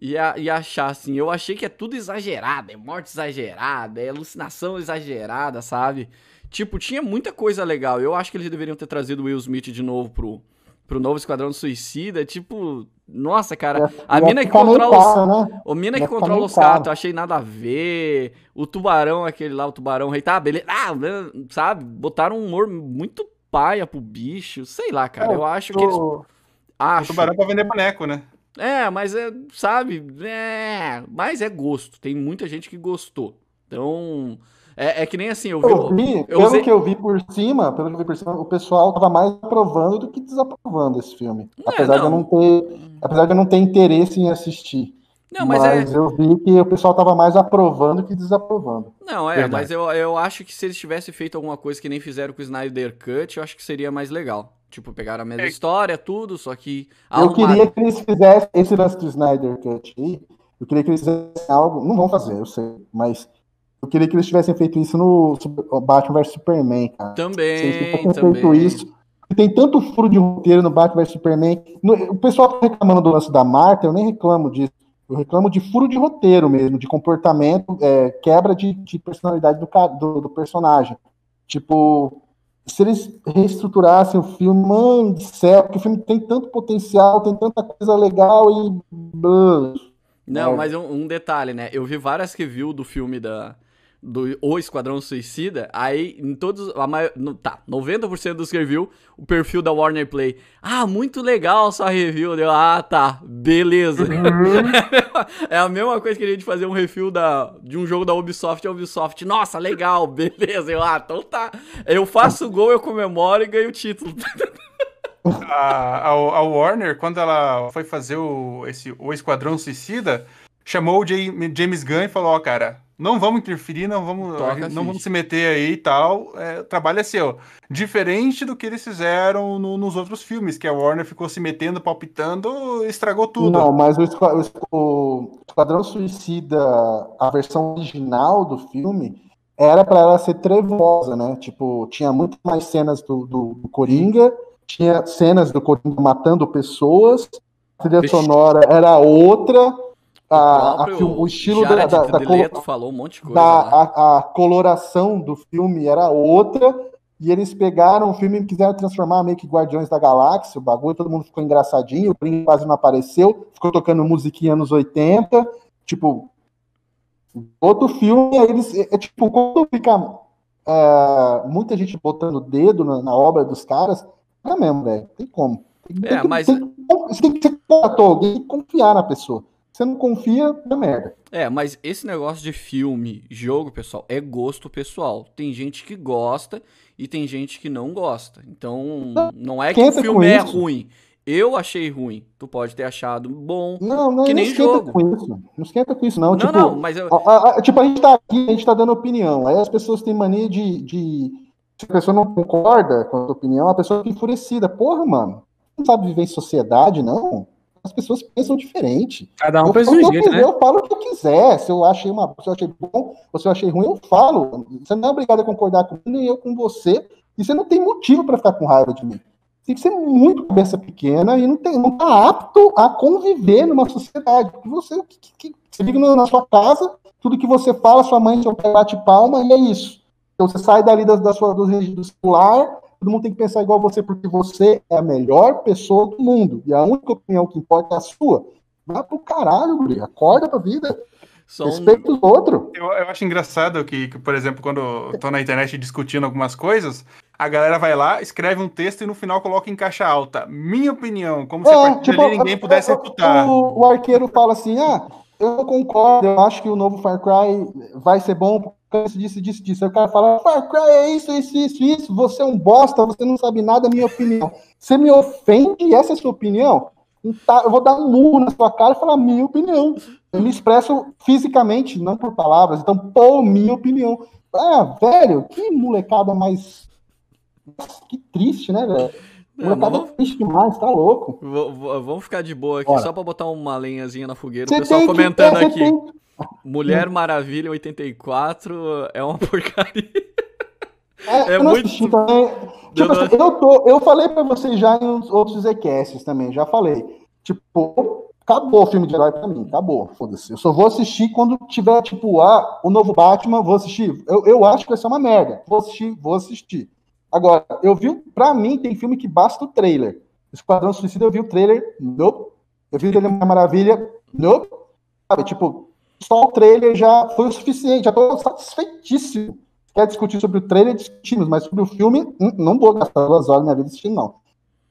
e, a, e achar assim. Eu achei que é tudo exagerado, é morte exagerada, é alucinação exagerada, sabe? Tipo, tinha muita coisa legal. Eu acho que eles deveriam ter trazido o Will Smith de novo pro, pro novo Esquadrão Suicida. Tipo, nossa, cara, a mina que controla os, né? o mina que controla os caras, eu achei nada a ver. O tubarão, aquele lá, o tubarão rei, tá, beleza. Ah, sabe? Botaram um humor muito paia pro bicho. Sei lá, cara. É, eu acho tô... que eles. Acho. O tubarão pra vender boneco, né? É, mas é, sabe? É, mas é gosto. Tem muita gente que gostou. Então. É, é que nem assim, eu vi. Eu vi eu pelo usei... que eu vi por cima, pelo que eu vi por cima, o pessoal tava mais aprovando do que desaprovando esse filme. Não, apesar, não. De eu não ter, apesar de eu não ter interesse em assistir. Não, mas, mas é... eu vi que o pessoal tava mais aprovando que desaprovando. Não, é, Verdade. mas eu, eu acho que se eles tivessem feito alguma coisa que nem fizeram com o Snyder Cut, eu acho que seria mais legal. Tipo, pegar a mesma é. história, tudo, só que. Eu queria que eles fizessem esse lance do Snyder Cut aí. Eu queria que eles fizessem algo. Não vão fazer, eu sei, mas. Eu queria que eles tivessem feito isso no Batman vs Superman, cara. Também. Se eles tivessem também. feito isso. Tem tanto furo de roteiro no Batman vs Superman. O pessoal tá reclamando do lance da Marta, eu nem reclamo disso. Eu reclamo de furo de roteiro mesmo, de comportamento, é, quebra de, de personalidade do, do, do, personagem. Tipo, se eles reestruturassem o filme, mano do céu, porque o filme tem tanto potencial, tem tanta coisa legal e. Não, é. mas um, um, detalhe, né? Eu vi várias reviews do filme da, do O Esquadrão Suicida, aí em todos, a maior, no, tá, 90% dos reviews, o perfil da Warner Play, ah, muito legal sua review, deu, ah, tá, beleza. Uhum. (laughs) é a mesma coisa que a gente fazer um review da, de um jogo da Ubisoft, a Ubisoft, nossa, legal, beleza, eu, ah, então tá, eu faço o gol, eu comemoro e ganho o título. (laughs) a, a, a, Warner, quando ela foi fazer o, esse, o Esquadrão Suicida, chamou o James Gunn e falou, ó, oh, cara, não vamos interferir, não vamos, não vamos se meter aí e tal. É, o trabalho é seu. Diferente do que eles fizeram no, nos outros filmes, que a Warner ficou se metendo, palpitando, estragou tudo. Não, mas o, o Esquadrão Suicida, a versão original do filme, era para ela ser trevosa, né? Tipo, tinha muito mais cenas do, do, do Coringa, tinha cenas do Coringa matando pessoas, a trilha Vixe. sonora era outra a, a, o estilo da, da, da falou um monte de coisa. Da, a, a, coloração do filme era outra, e eles pegaram o filme e quiseram transformar meio que Guardiões da Galáxia, o bagulho, todo mundo ficou engraçadinho, o Prince quase não apareceu, ficou tocando musiquinha anos 80, tipo, outro filme, eles, é, é tipo, quando fica é, muita gente botando o dedo na, na obra dos caras, é mesmo, velho, tem como. Tem, é, tem, mas... Tem, você tem que ser alguém tem que confiar na pessoa. Você não confia, é merda. É, mas esse negócio de filme, jogo, pessoal, é gosto pessoal. Tem gente que gosta e tem gente que não gosta. Então, não é que o filme é ruim. Eu achei ruim. Tu pode ter achado bom. Não, não, que nem não jogo. Com isso. Não esquenta com isso, não. Não, tipo, não, mas eu... a, a, tipo, a gente tá aqui, a gente tá dando opinião. Aí as pessoas têm mania de, de. Se a pessoa não concorda com a tua opinião, a pessoa fica enfurecida. Porra, mano. Não sabe viver em sociedade, não as pessoas pensam diferente. Cada um pensa de um jeito, né? Eu falo o que eu quiser. Se eu achei uma, se eu achei bom, ou se eu achei ruim, eu falo. Você não é obrigado a concordar comigo, nem eu com você. E você não tem motivo para ficar com raiva de mim. Tem que ser muito cabeça pequena e não, tem, não tá apto a conviver numa sociedade. Você, que, que, você liga na sua casa, tudo que você fala, sua mãe, seu pai bate palma e é isso. Então você sai dali da, da sua, do, do celular, todo mundo tem que pensar igual você, porque você é a melhor pessoa do mundo. E a única opinião que importa é a sua. Vai pro caralho, Guri. Acorda pra vida. Só Respeita um... os outros. Eu, eu, acho engraçado que, que, por exemplo, quando eu tô na internet discutindo algumas coisas, a galera vai lá, escreve um texto e no final coloca em caixa alta. Minha opinião, como se é, a partir tipo, dali ninguém pudesse refutar. O, o, arqueiro fala assim: ah, eu concordo, eu acho que o novo Far Cry vai ser bom isso, disso, disso, disso. Aí o cara fala, Far Cry é isso, isso, isso, isso, você é um bosta, você não sabe nada, é minha opinião. Você me ofende, essa é a sua opinião? Eu vou dar um murro na sua cara e falar minha opinião. Eu me expresso fisicamente, não por palavras. Então, pô, minha opinião. Ah, velho, que molecada mais. Que triste, né, velho? Molecada vamos... triste demais, tá louco. vamos ficar de boa aqui, Bora. só pra botar uma lenhazinha na fogueira. o pessoal comentando que, é, aqui. Tem... Mulher Maravilha 84 é uma (laughs) porcaria. É, é muito. Assisti. Tipo, assim, eu, tô, eu falei pra vocês já em outros Zcasts também, já falei. Tipo, acabou o filme de herói pra mim, acabou, foda-se. Eu só vou assistir quando tiver, tipo, ah, o novo Batman, vou assistir. Eu, eu acho que vai ser uma merda. Vou assistir, vou assistir. Agora, eu vi, pra mim, tem filme que basta o trailer. Esquadrão Suicida, eu vi o trailer, nope. Eu vi o trailer Maravilha, nope. Sabe, tipo, só o trailer já foi o suficiente, já estou satisfeitíssimo. Quer discutir sobre o trailer, discutimos, mas sobre o filme, hum, não vou gastar duas horas na minha vida assistindo, não.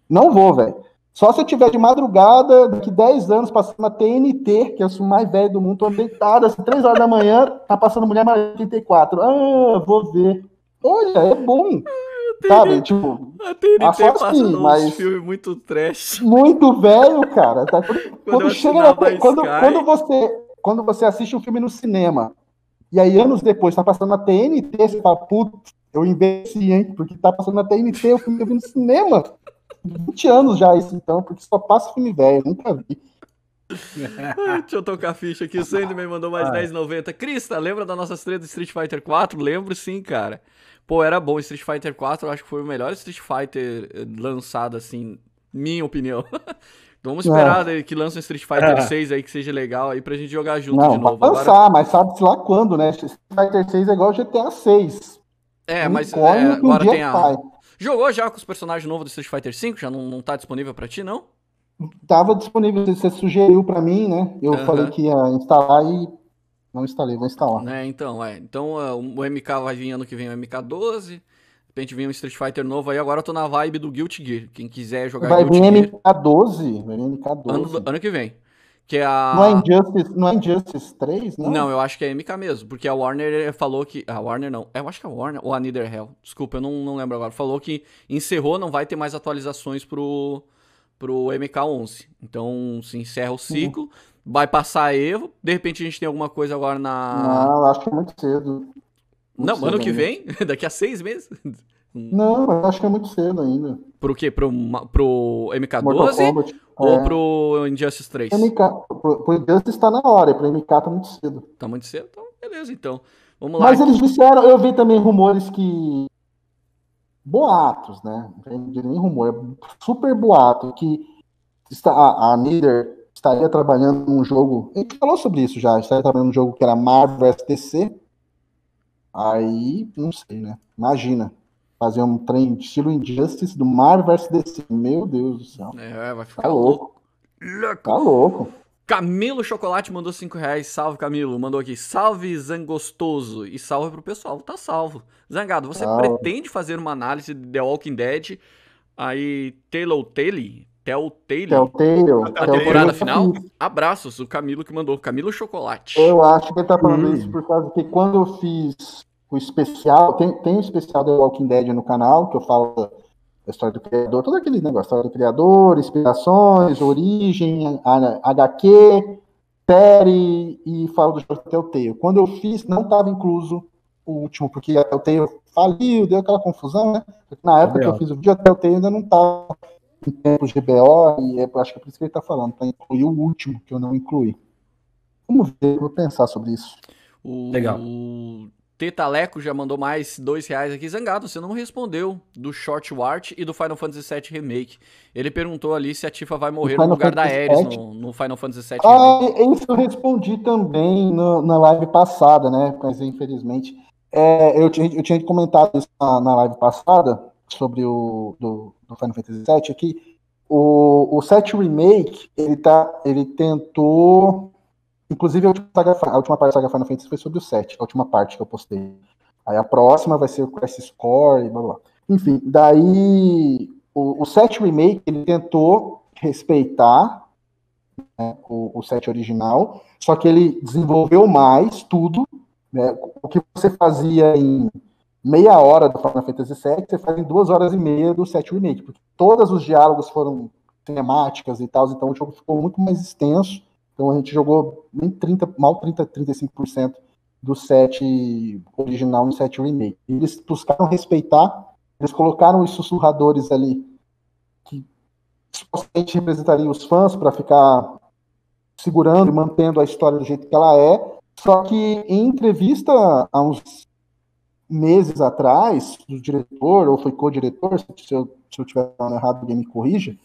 Não vou, velho. Só se eu tiver de madrugada, daqui 10 anos, passando na TNT, que sou o mais velho do mundo, tô deitado, assim, 3 horas da manhã, tá passando Mulher Maravilha 84. Ah, vou ver. Olha, é bom. Sabe, tipo. A TNT passa assim, mas filme muito trash. Muito velho, cara. Tá? (laughs) Quando, quando chega na, quando, quando você quando você assiste um filme no cinema, e aí anos depois tá passando na TNT, você fala, putz, eu investi, hein? Porque tá passando na TNT, o filme que eu vi no cinema. 20 anos já isso, então, porque só passa filme velho, nunca vi. (laughs) Deixa eu tocar a ficha aqui. O Sandman mandou mais 10,90. Crista, lembra da nossa estreia do Street Fighter 4? Lembro sim, cara. Pô, era bom. Street Fighter 4 eu acho que foi o melhor Street Fighter eh, lançado, assim, minha opinião. (laughs) Vamos esperar é. que lance um Street Fighter é. 6 aí que seja legal aí pra gente jogar junto não, de novo. Vai lançar, Agora... mas sabe-se lá quando, né? Street Fighter 6 é igual GTA 6. É, mas é, agora tem a. Jogou já com os personagens novos do Street Fighter V? Já não, não tá disponível para ti, não? Tava disponível, você sugeriu para mim, né? Eu uhum. falei que ia instalar e não instalei, vou instalar. É, então, é. Então uh, o MK vai vir ano que vem o MK12. De repente vem um Street Fighter novo aí. Agora eu tô na vibe do Guilty Gear. Quem quiser jogar vai Guilty vir MK12? Vai vir MK12. Ano, ano que vem. Que é a... Não é Injustice, não é Injustice 3, não? Não, eu acho que é MK mesmo, porque a Warner falou que... A Warner não, eu acho que é a Warner ou a Netherhell, desculpa, eu não, não lembro agora. Falou que encerrou, não vai ter mais atualizações pro, pro MK11. Então, se encerra o ciclo, uhum. Vai passar a Evo, de repente a gente tem alguma coisa agora na... Não, acho que é muito cedo. Muito não, cedo ano que vem? (laughs) Daqui a seis meses? (laughs) Não, eu acho que é muito cedo ainda. Pro quê? Pro, pro MK12 ou é. pro Injustice 3? MK, pro, pro Injustice tá na hora, e pro MK tá muito cedo. Tá muito cedo? Então, beleza, então. Vamos lá. Mas eles disseram, eu vi também rumores que. Boatos, né? Não nem rumor, é super boato, que está, a, a Nieder estaria trabalhando num jogo. A gente falou sobre isso já, estaria trabalhando num jogo que era Marvel vs DC. Aí, não sei, né? Imagina fazer um trem estilo Injustice do Marvel vs DC. Meu Deus do céu. É, vai ficar tá louco. louco. Tá louco. Camilo Chocolate mandou 5 reais. Salve, Camilo. Mandou aqui. Salve, Zangostoso. E salve pro pessoal. Tá salvo. Zangado, você salve. pretende fazer uma análise de The Walking Dead aí Telltale? Telltale? Telltale. A temporada final? Abraços, o Camilo que mandou. Camilo Chocolate. Eu acho que ele tá falando hum. isso por causa que quando eu fiz o especial, tem, tem um especial do Walking Dead no canal, que eu falo da história do criador, todo aquele negócio, história do criador, inspirações, origem, HQ, série, e falo do jogo Telltale. Quando eu fiz, não estava incluso o último, porque a Telltale faliu, deu aquela confusão, né? Na época que eu fiz o vídeo, a Telltale ainda não estava em tempos de BO, e é, acho que é por isso que ele está falando, para incluir o último, que eu não incluí. Vamos ver, vou pensar sobre isso. O... Legal. Tetaleco já mandou mais dois reais aqui. Zangado, você não respondeu do Short Wart e do Final Fantasy VII Remake. Ele perguntou ali se a Tifa vai morrer no lugar Fantasy da Ares no, no, Final Fantasy VII ah, Remake. Isso eu respondi também no, na live passada, né? Mas infelizmente. É, eu, eu, tinha comentado isso na, na, live passada sobre o do, do Final Fantasy VII aqui. O, o 7 Remake, ele, tá, ele tentou Inclusive, a última, saga, a última parte da saga Final Fantasy foi sobre o 7, a última parte que eu postei. Aí a próxima vai ser o Crash Score e blá blá. Enfim, daí o, o 7 Remake ele tentou respeitar né, o, o 7 original, só que ele desenvolveu mais tudo. Né, o que você fazia em meia hora do Final Fantasy VII, você faz em duas horas e meia do 7 Remake, porque todos os diálogos foram temáticas e tal, então o jogo ficou muito mais extenso então a gente jogou nem 30, mal 30, 35% do set original no set remake. Eles buscaram respeitar, eles colocaram os sussurradores ali que supostamente representariam os fãs para ficar segurando e mantendo a história do jeito que ela é. Só que em entrevista há uns meses atrás, do diretor, ou foi co-diretor, se eu, se eu tiver errado, alguém me corrija,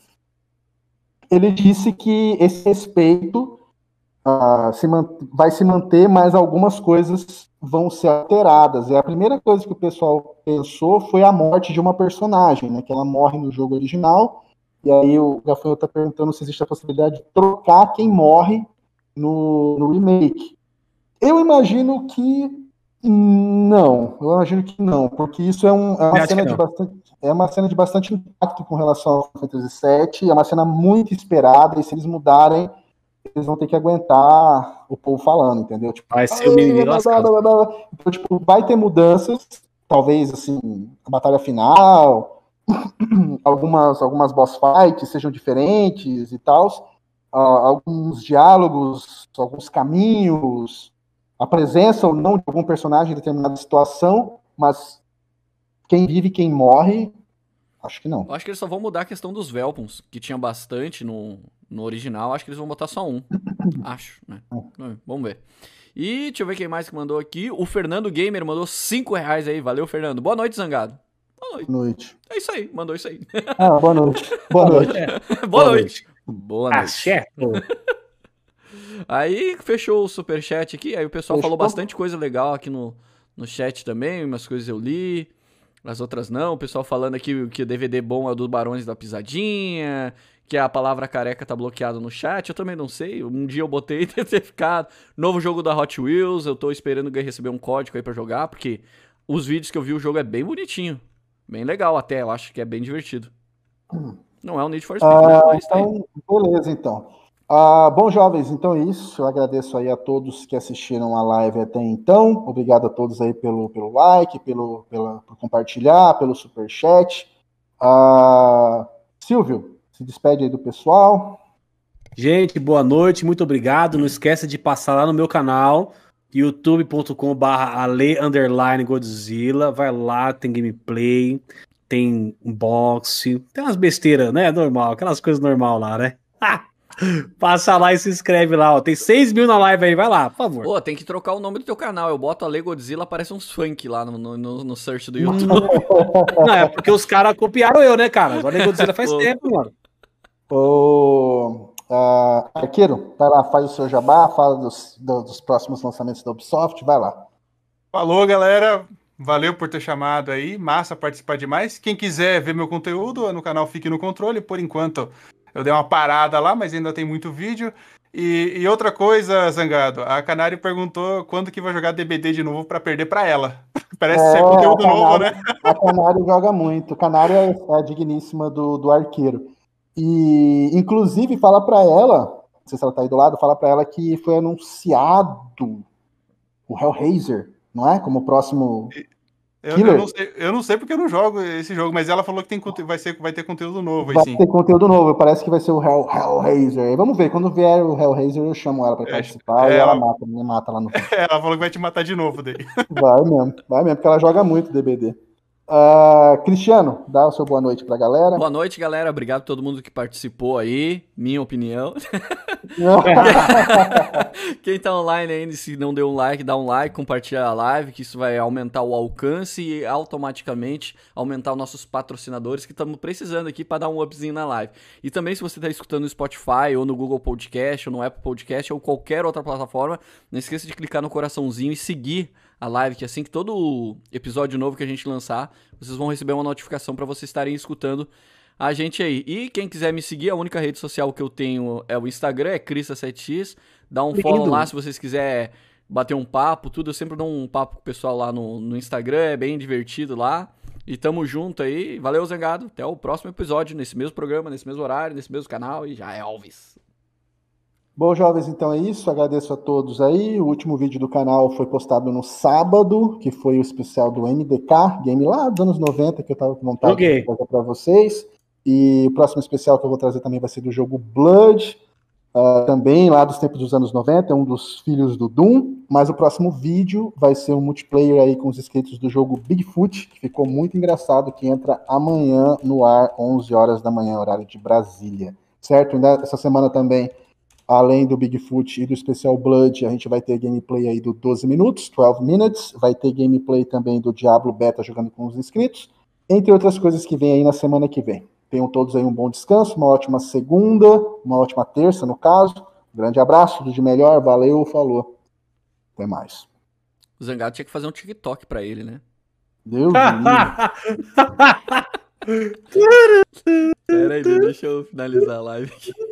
ele disse que esse respeito uh, se vai se manter, mas algumas coisas vão ser alteradas. E a primeira coisa que o pessoal pensou foi a morte de uma personagem, né? Que ela morre no jogo original. E aí o Gafanhoto está perguntando se existe a possibilidade de trocar quem morre no, no remake. Eu imagino que não, eu imagino que não, porque isso é, um, é uma cena de bastante, é uma cena de bastante impacto com relação ao Fantasy VII, é uma cena muito esperada, e se eles mudarem, eles vão ter que aguentar o povo falando, entendeu? Tipo, vai ser o mimimi Então, tipo, vai ter mudanças, talvez, assim, a batalha final, (clears throat) algumas, algumas boss fights sejam diferentes e tal, uh, alguns diálogos, alguns caminhos, a presença ou não de algum personagem em determinada situação, mas quem vive e quem morre, acho que não. Eu acho que eles só vão mudar a questão dos Velpons, que tinha bastante no, no original, acho que eles vão botar só um. (coughs) acho, né? Vamos ver. E deixa eu ver quem mais que mandou aqui. O Fernando Gamer mandou 5 reais aí. Valeu, Fernando. Boa noite, Zangado. Boa noite. noite. É isso aí, mandou isso aí. Ah, boa noite. Boa (laughs) noite. boa, boa noite. Boa noite. Axé. Aí fechou o superchat aqui. Aí o pessoal Fechou. falou bastante coisa legal aqui no, no chat também. Umas coisas eu li. as outras não. O pessoal falando aqui que o DVD bom é o do Barões da Pisadinha, que a palavra careca tá bloqueada no chat. Eu também não sei. Um dia eu botei e (laughs) ter ficado. Novo jogo da Hot Wheels. Eu tô esperando receber um código aí para jogar, porque os vídeos que eu vi o jogo é bem bonitinho. Bem legal até, eu acho que é bem divertido. Não é um Need for Speed, ah, né? Mas então, Beleza, então. Ah, bom, jovens, então é isso. Eu agradeço aí a todos que assistiram a live até então. Obrigado a todos aí pelo, pelo like, pelo, pela, por compartilhar, pelo super chat. Ah, Silvio, se despede aí do pessoal. Gente, boa noite, muito obrigado. Não esqueça de passar lá no meu canal, youtube.com.br ale Godzilla. Vai lá, tem gameplay, tem unboxing, tem umas besteiras, né? Normal, aquelas coisas normal lá, né? Passa lá e se inscreve lá, ó. Tem 6 mil na live aí, vai lá, por favor. Pô, tem que trocar o nome do teu canal. Eu boto a Lego Godzilla, aparece uns funk lá no, no, no search do YouTube. Não, é porque os caras copiaram eu, né, cara? A Lego Godzilla faz tempo, mano. Ô, uh, Arqueiro, vai lá, faz o seu jabá, fala dos, dos próximos lançamentos da Ubisoft, vai lá. Falou, galera. Valeu por ter chamado aí. Massa participar demais. Quem quiser ver meu conteúdo no canal Fique no Controle. Por enquanto, eu dei uma parada lá, mas ainda tem muito vídeo. E, e outra coisa, Zangado, a Canário perguntou quando que vai jogar DBD de novo para perder para ela. (laughs) Parece é, ser conteúdo Canário, novo, né? (laughs) A Canário joga muito. Canário é, é a digníssima do, do arqueiro. E, inclusive, fala para ela, não sei se ela tá aí do lado, fala para ela que foi anunciado o Hellraiser, não é? Como próximo. Eu, eu, não sei, eu não sei porque eu não jogo esse jogo, mas ela falou que tem, vai, ser, vai ter conteúdo novo vai sim. ter conteúdo novo, parece que vai ser o Hell, Hellraiser. Vamos ver, quando vier o Hellraiser eu chamo ela pra é, participar é, e ela, ela, mata, me mata lá no (laughs) Ela falou que vai te matar de novo daí. Vai mesmo, vai mesmo, porque ela joga muito DBD. Uh, Cristiano, dá o seu boa noite pra galera. Boa noite, galera. Obrigado a todo mundo que participou aí. Minha opinião. (laughs) Quem tá online ainda, se não deu um like, dá um like, compartilha a live, que isso vai aumentar o alcance e automaticamente aumentar os nossos patrocinadores que estamos precisando aqui para dar um upzinho na live. E também, se você tá escutando no Spotify ou no Google Podcast ou no Apple Podcast ou qualquer outra plataforma, não esqueça de clicar no coraçãozinho e seguir a live, que assim que todo episódio novo que a gente lançar, vocês vão receber uma notificação para vocês estarem escutando a gente aí. E quem quiser me seguir, a única rede social que eu tenho é o Instagram, é Crista7x. Dá um Lindo. follow lá se vocês quiserem bater um papo, tudo. Eu sempre dou um papo com o pessoal lá no, no Instagram, é bem divertido lá. E tamo junto aí. Valeu, Zangado. Até o próximo episódio, nesse mesmo programa, nesse mesmo horário, nesse mesmo canal. E já é Alves. Bom, jovens, então é isso. Agradeço a todos aí. O último vídeo do canal foi postado no sábado, que foi o especial do MDK, game lá dos anos 90, que eu tava com vontade okay. de para vocês. E o próximo especial que eu vou trazer também vai ser do jogo Blood, uh, também lá dos tempos dos anos 90, é um dos filhos do Doom. Mas o próximo vídeo vai ser um multiplayer aí com os inscritos do jogo Bigfoot, que ficou muito engraçado, que entra amanhã no ar, 11 horas da manhã, horário de Brasília. Certo? Essa semana também Além do Bigfoot e do especial Blood, a gente vai ter gameplay aí do 12 minutos, 12 minutes, vai ter gameplay também do Diablo Beta jogando com os inscritos, entre outras coisas que vem aí na semana que vem. Tenham todos aí um bom descanso, uma ótima segunda, uma ótima terça, no caso. Um grande abraço, tudo de melhor, valeu, falou. Até mais. O Zangado tinha que fazer um TikTok pra ele, né? Deus (laughs) Pera aí, deixa eu finalizar a live aqui.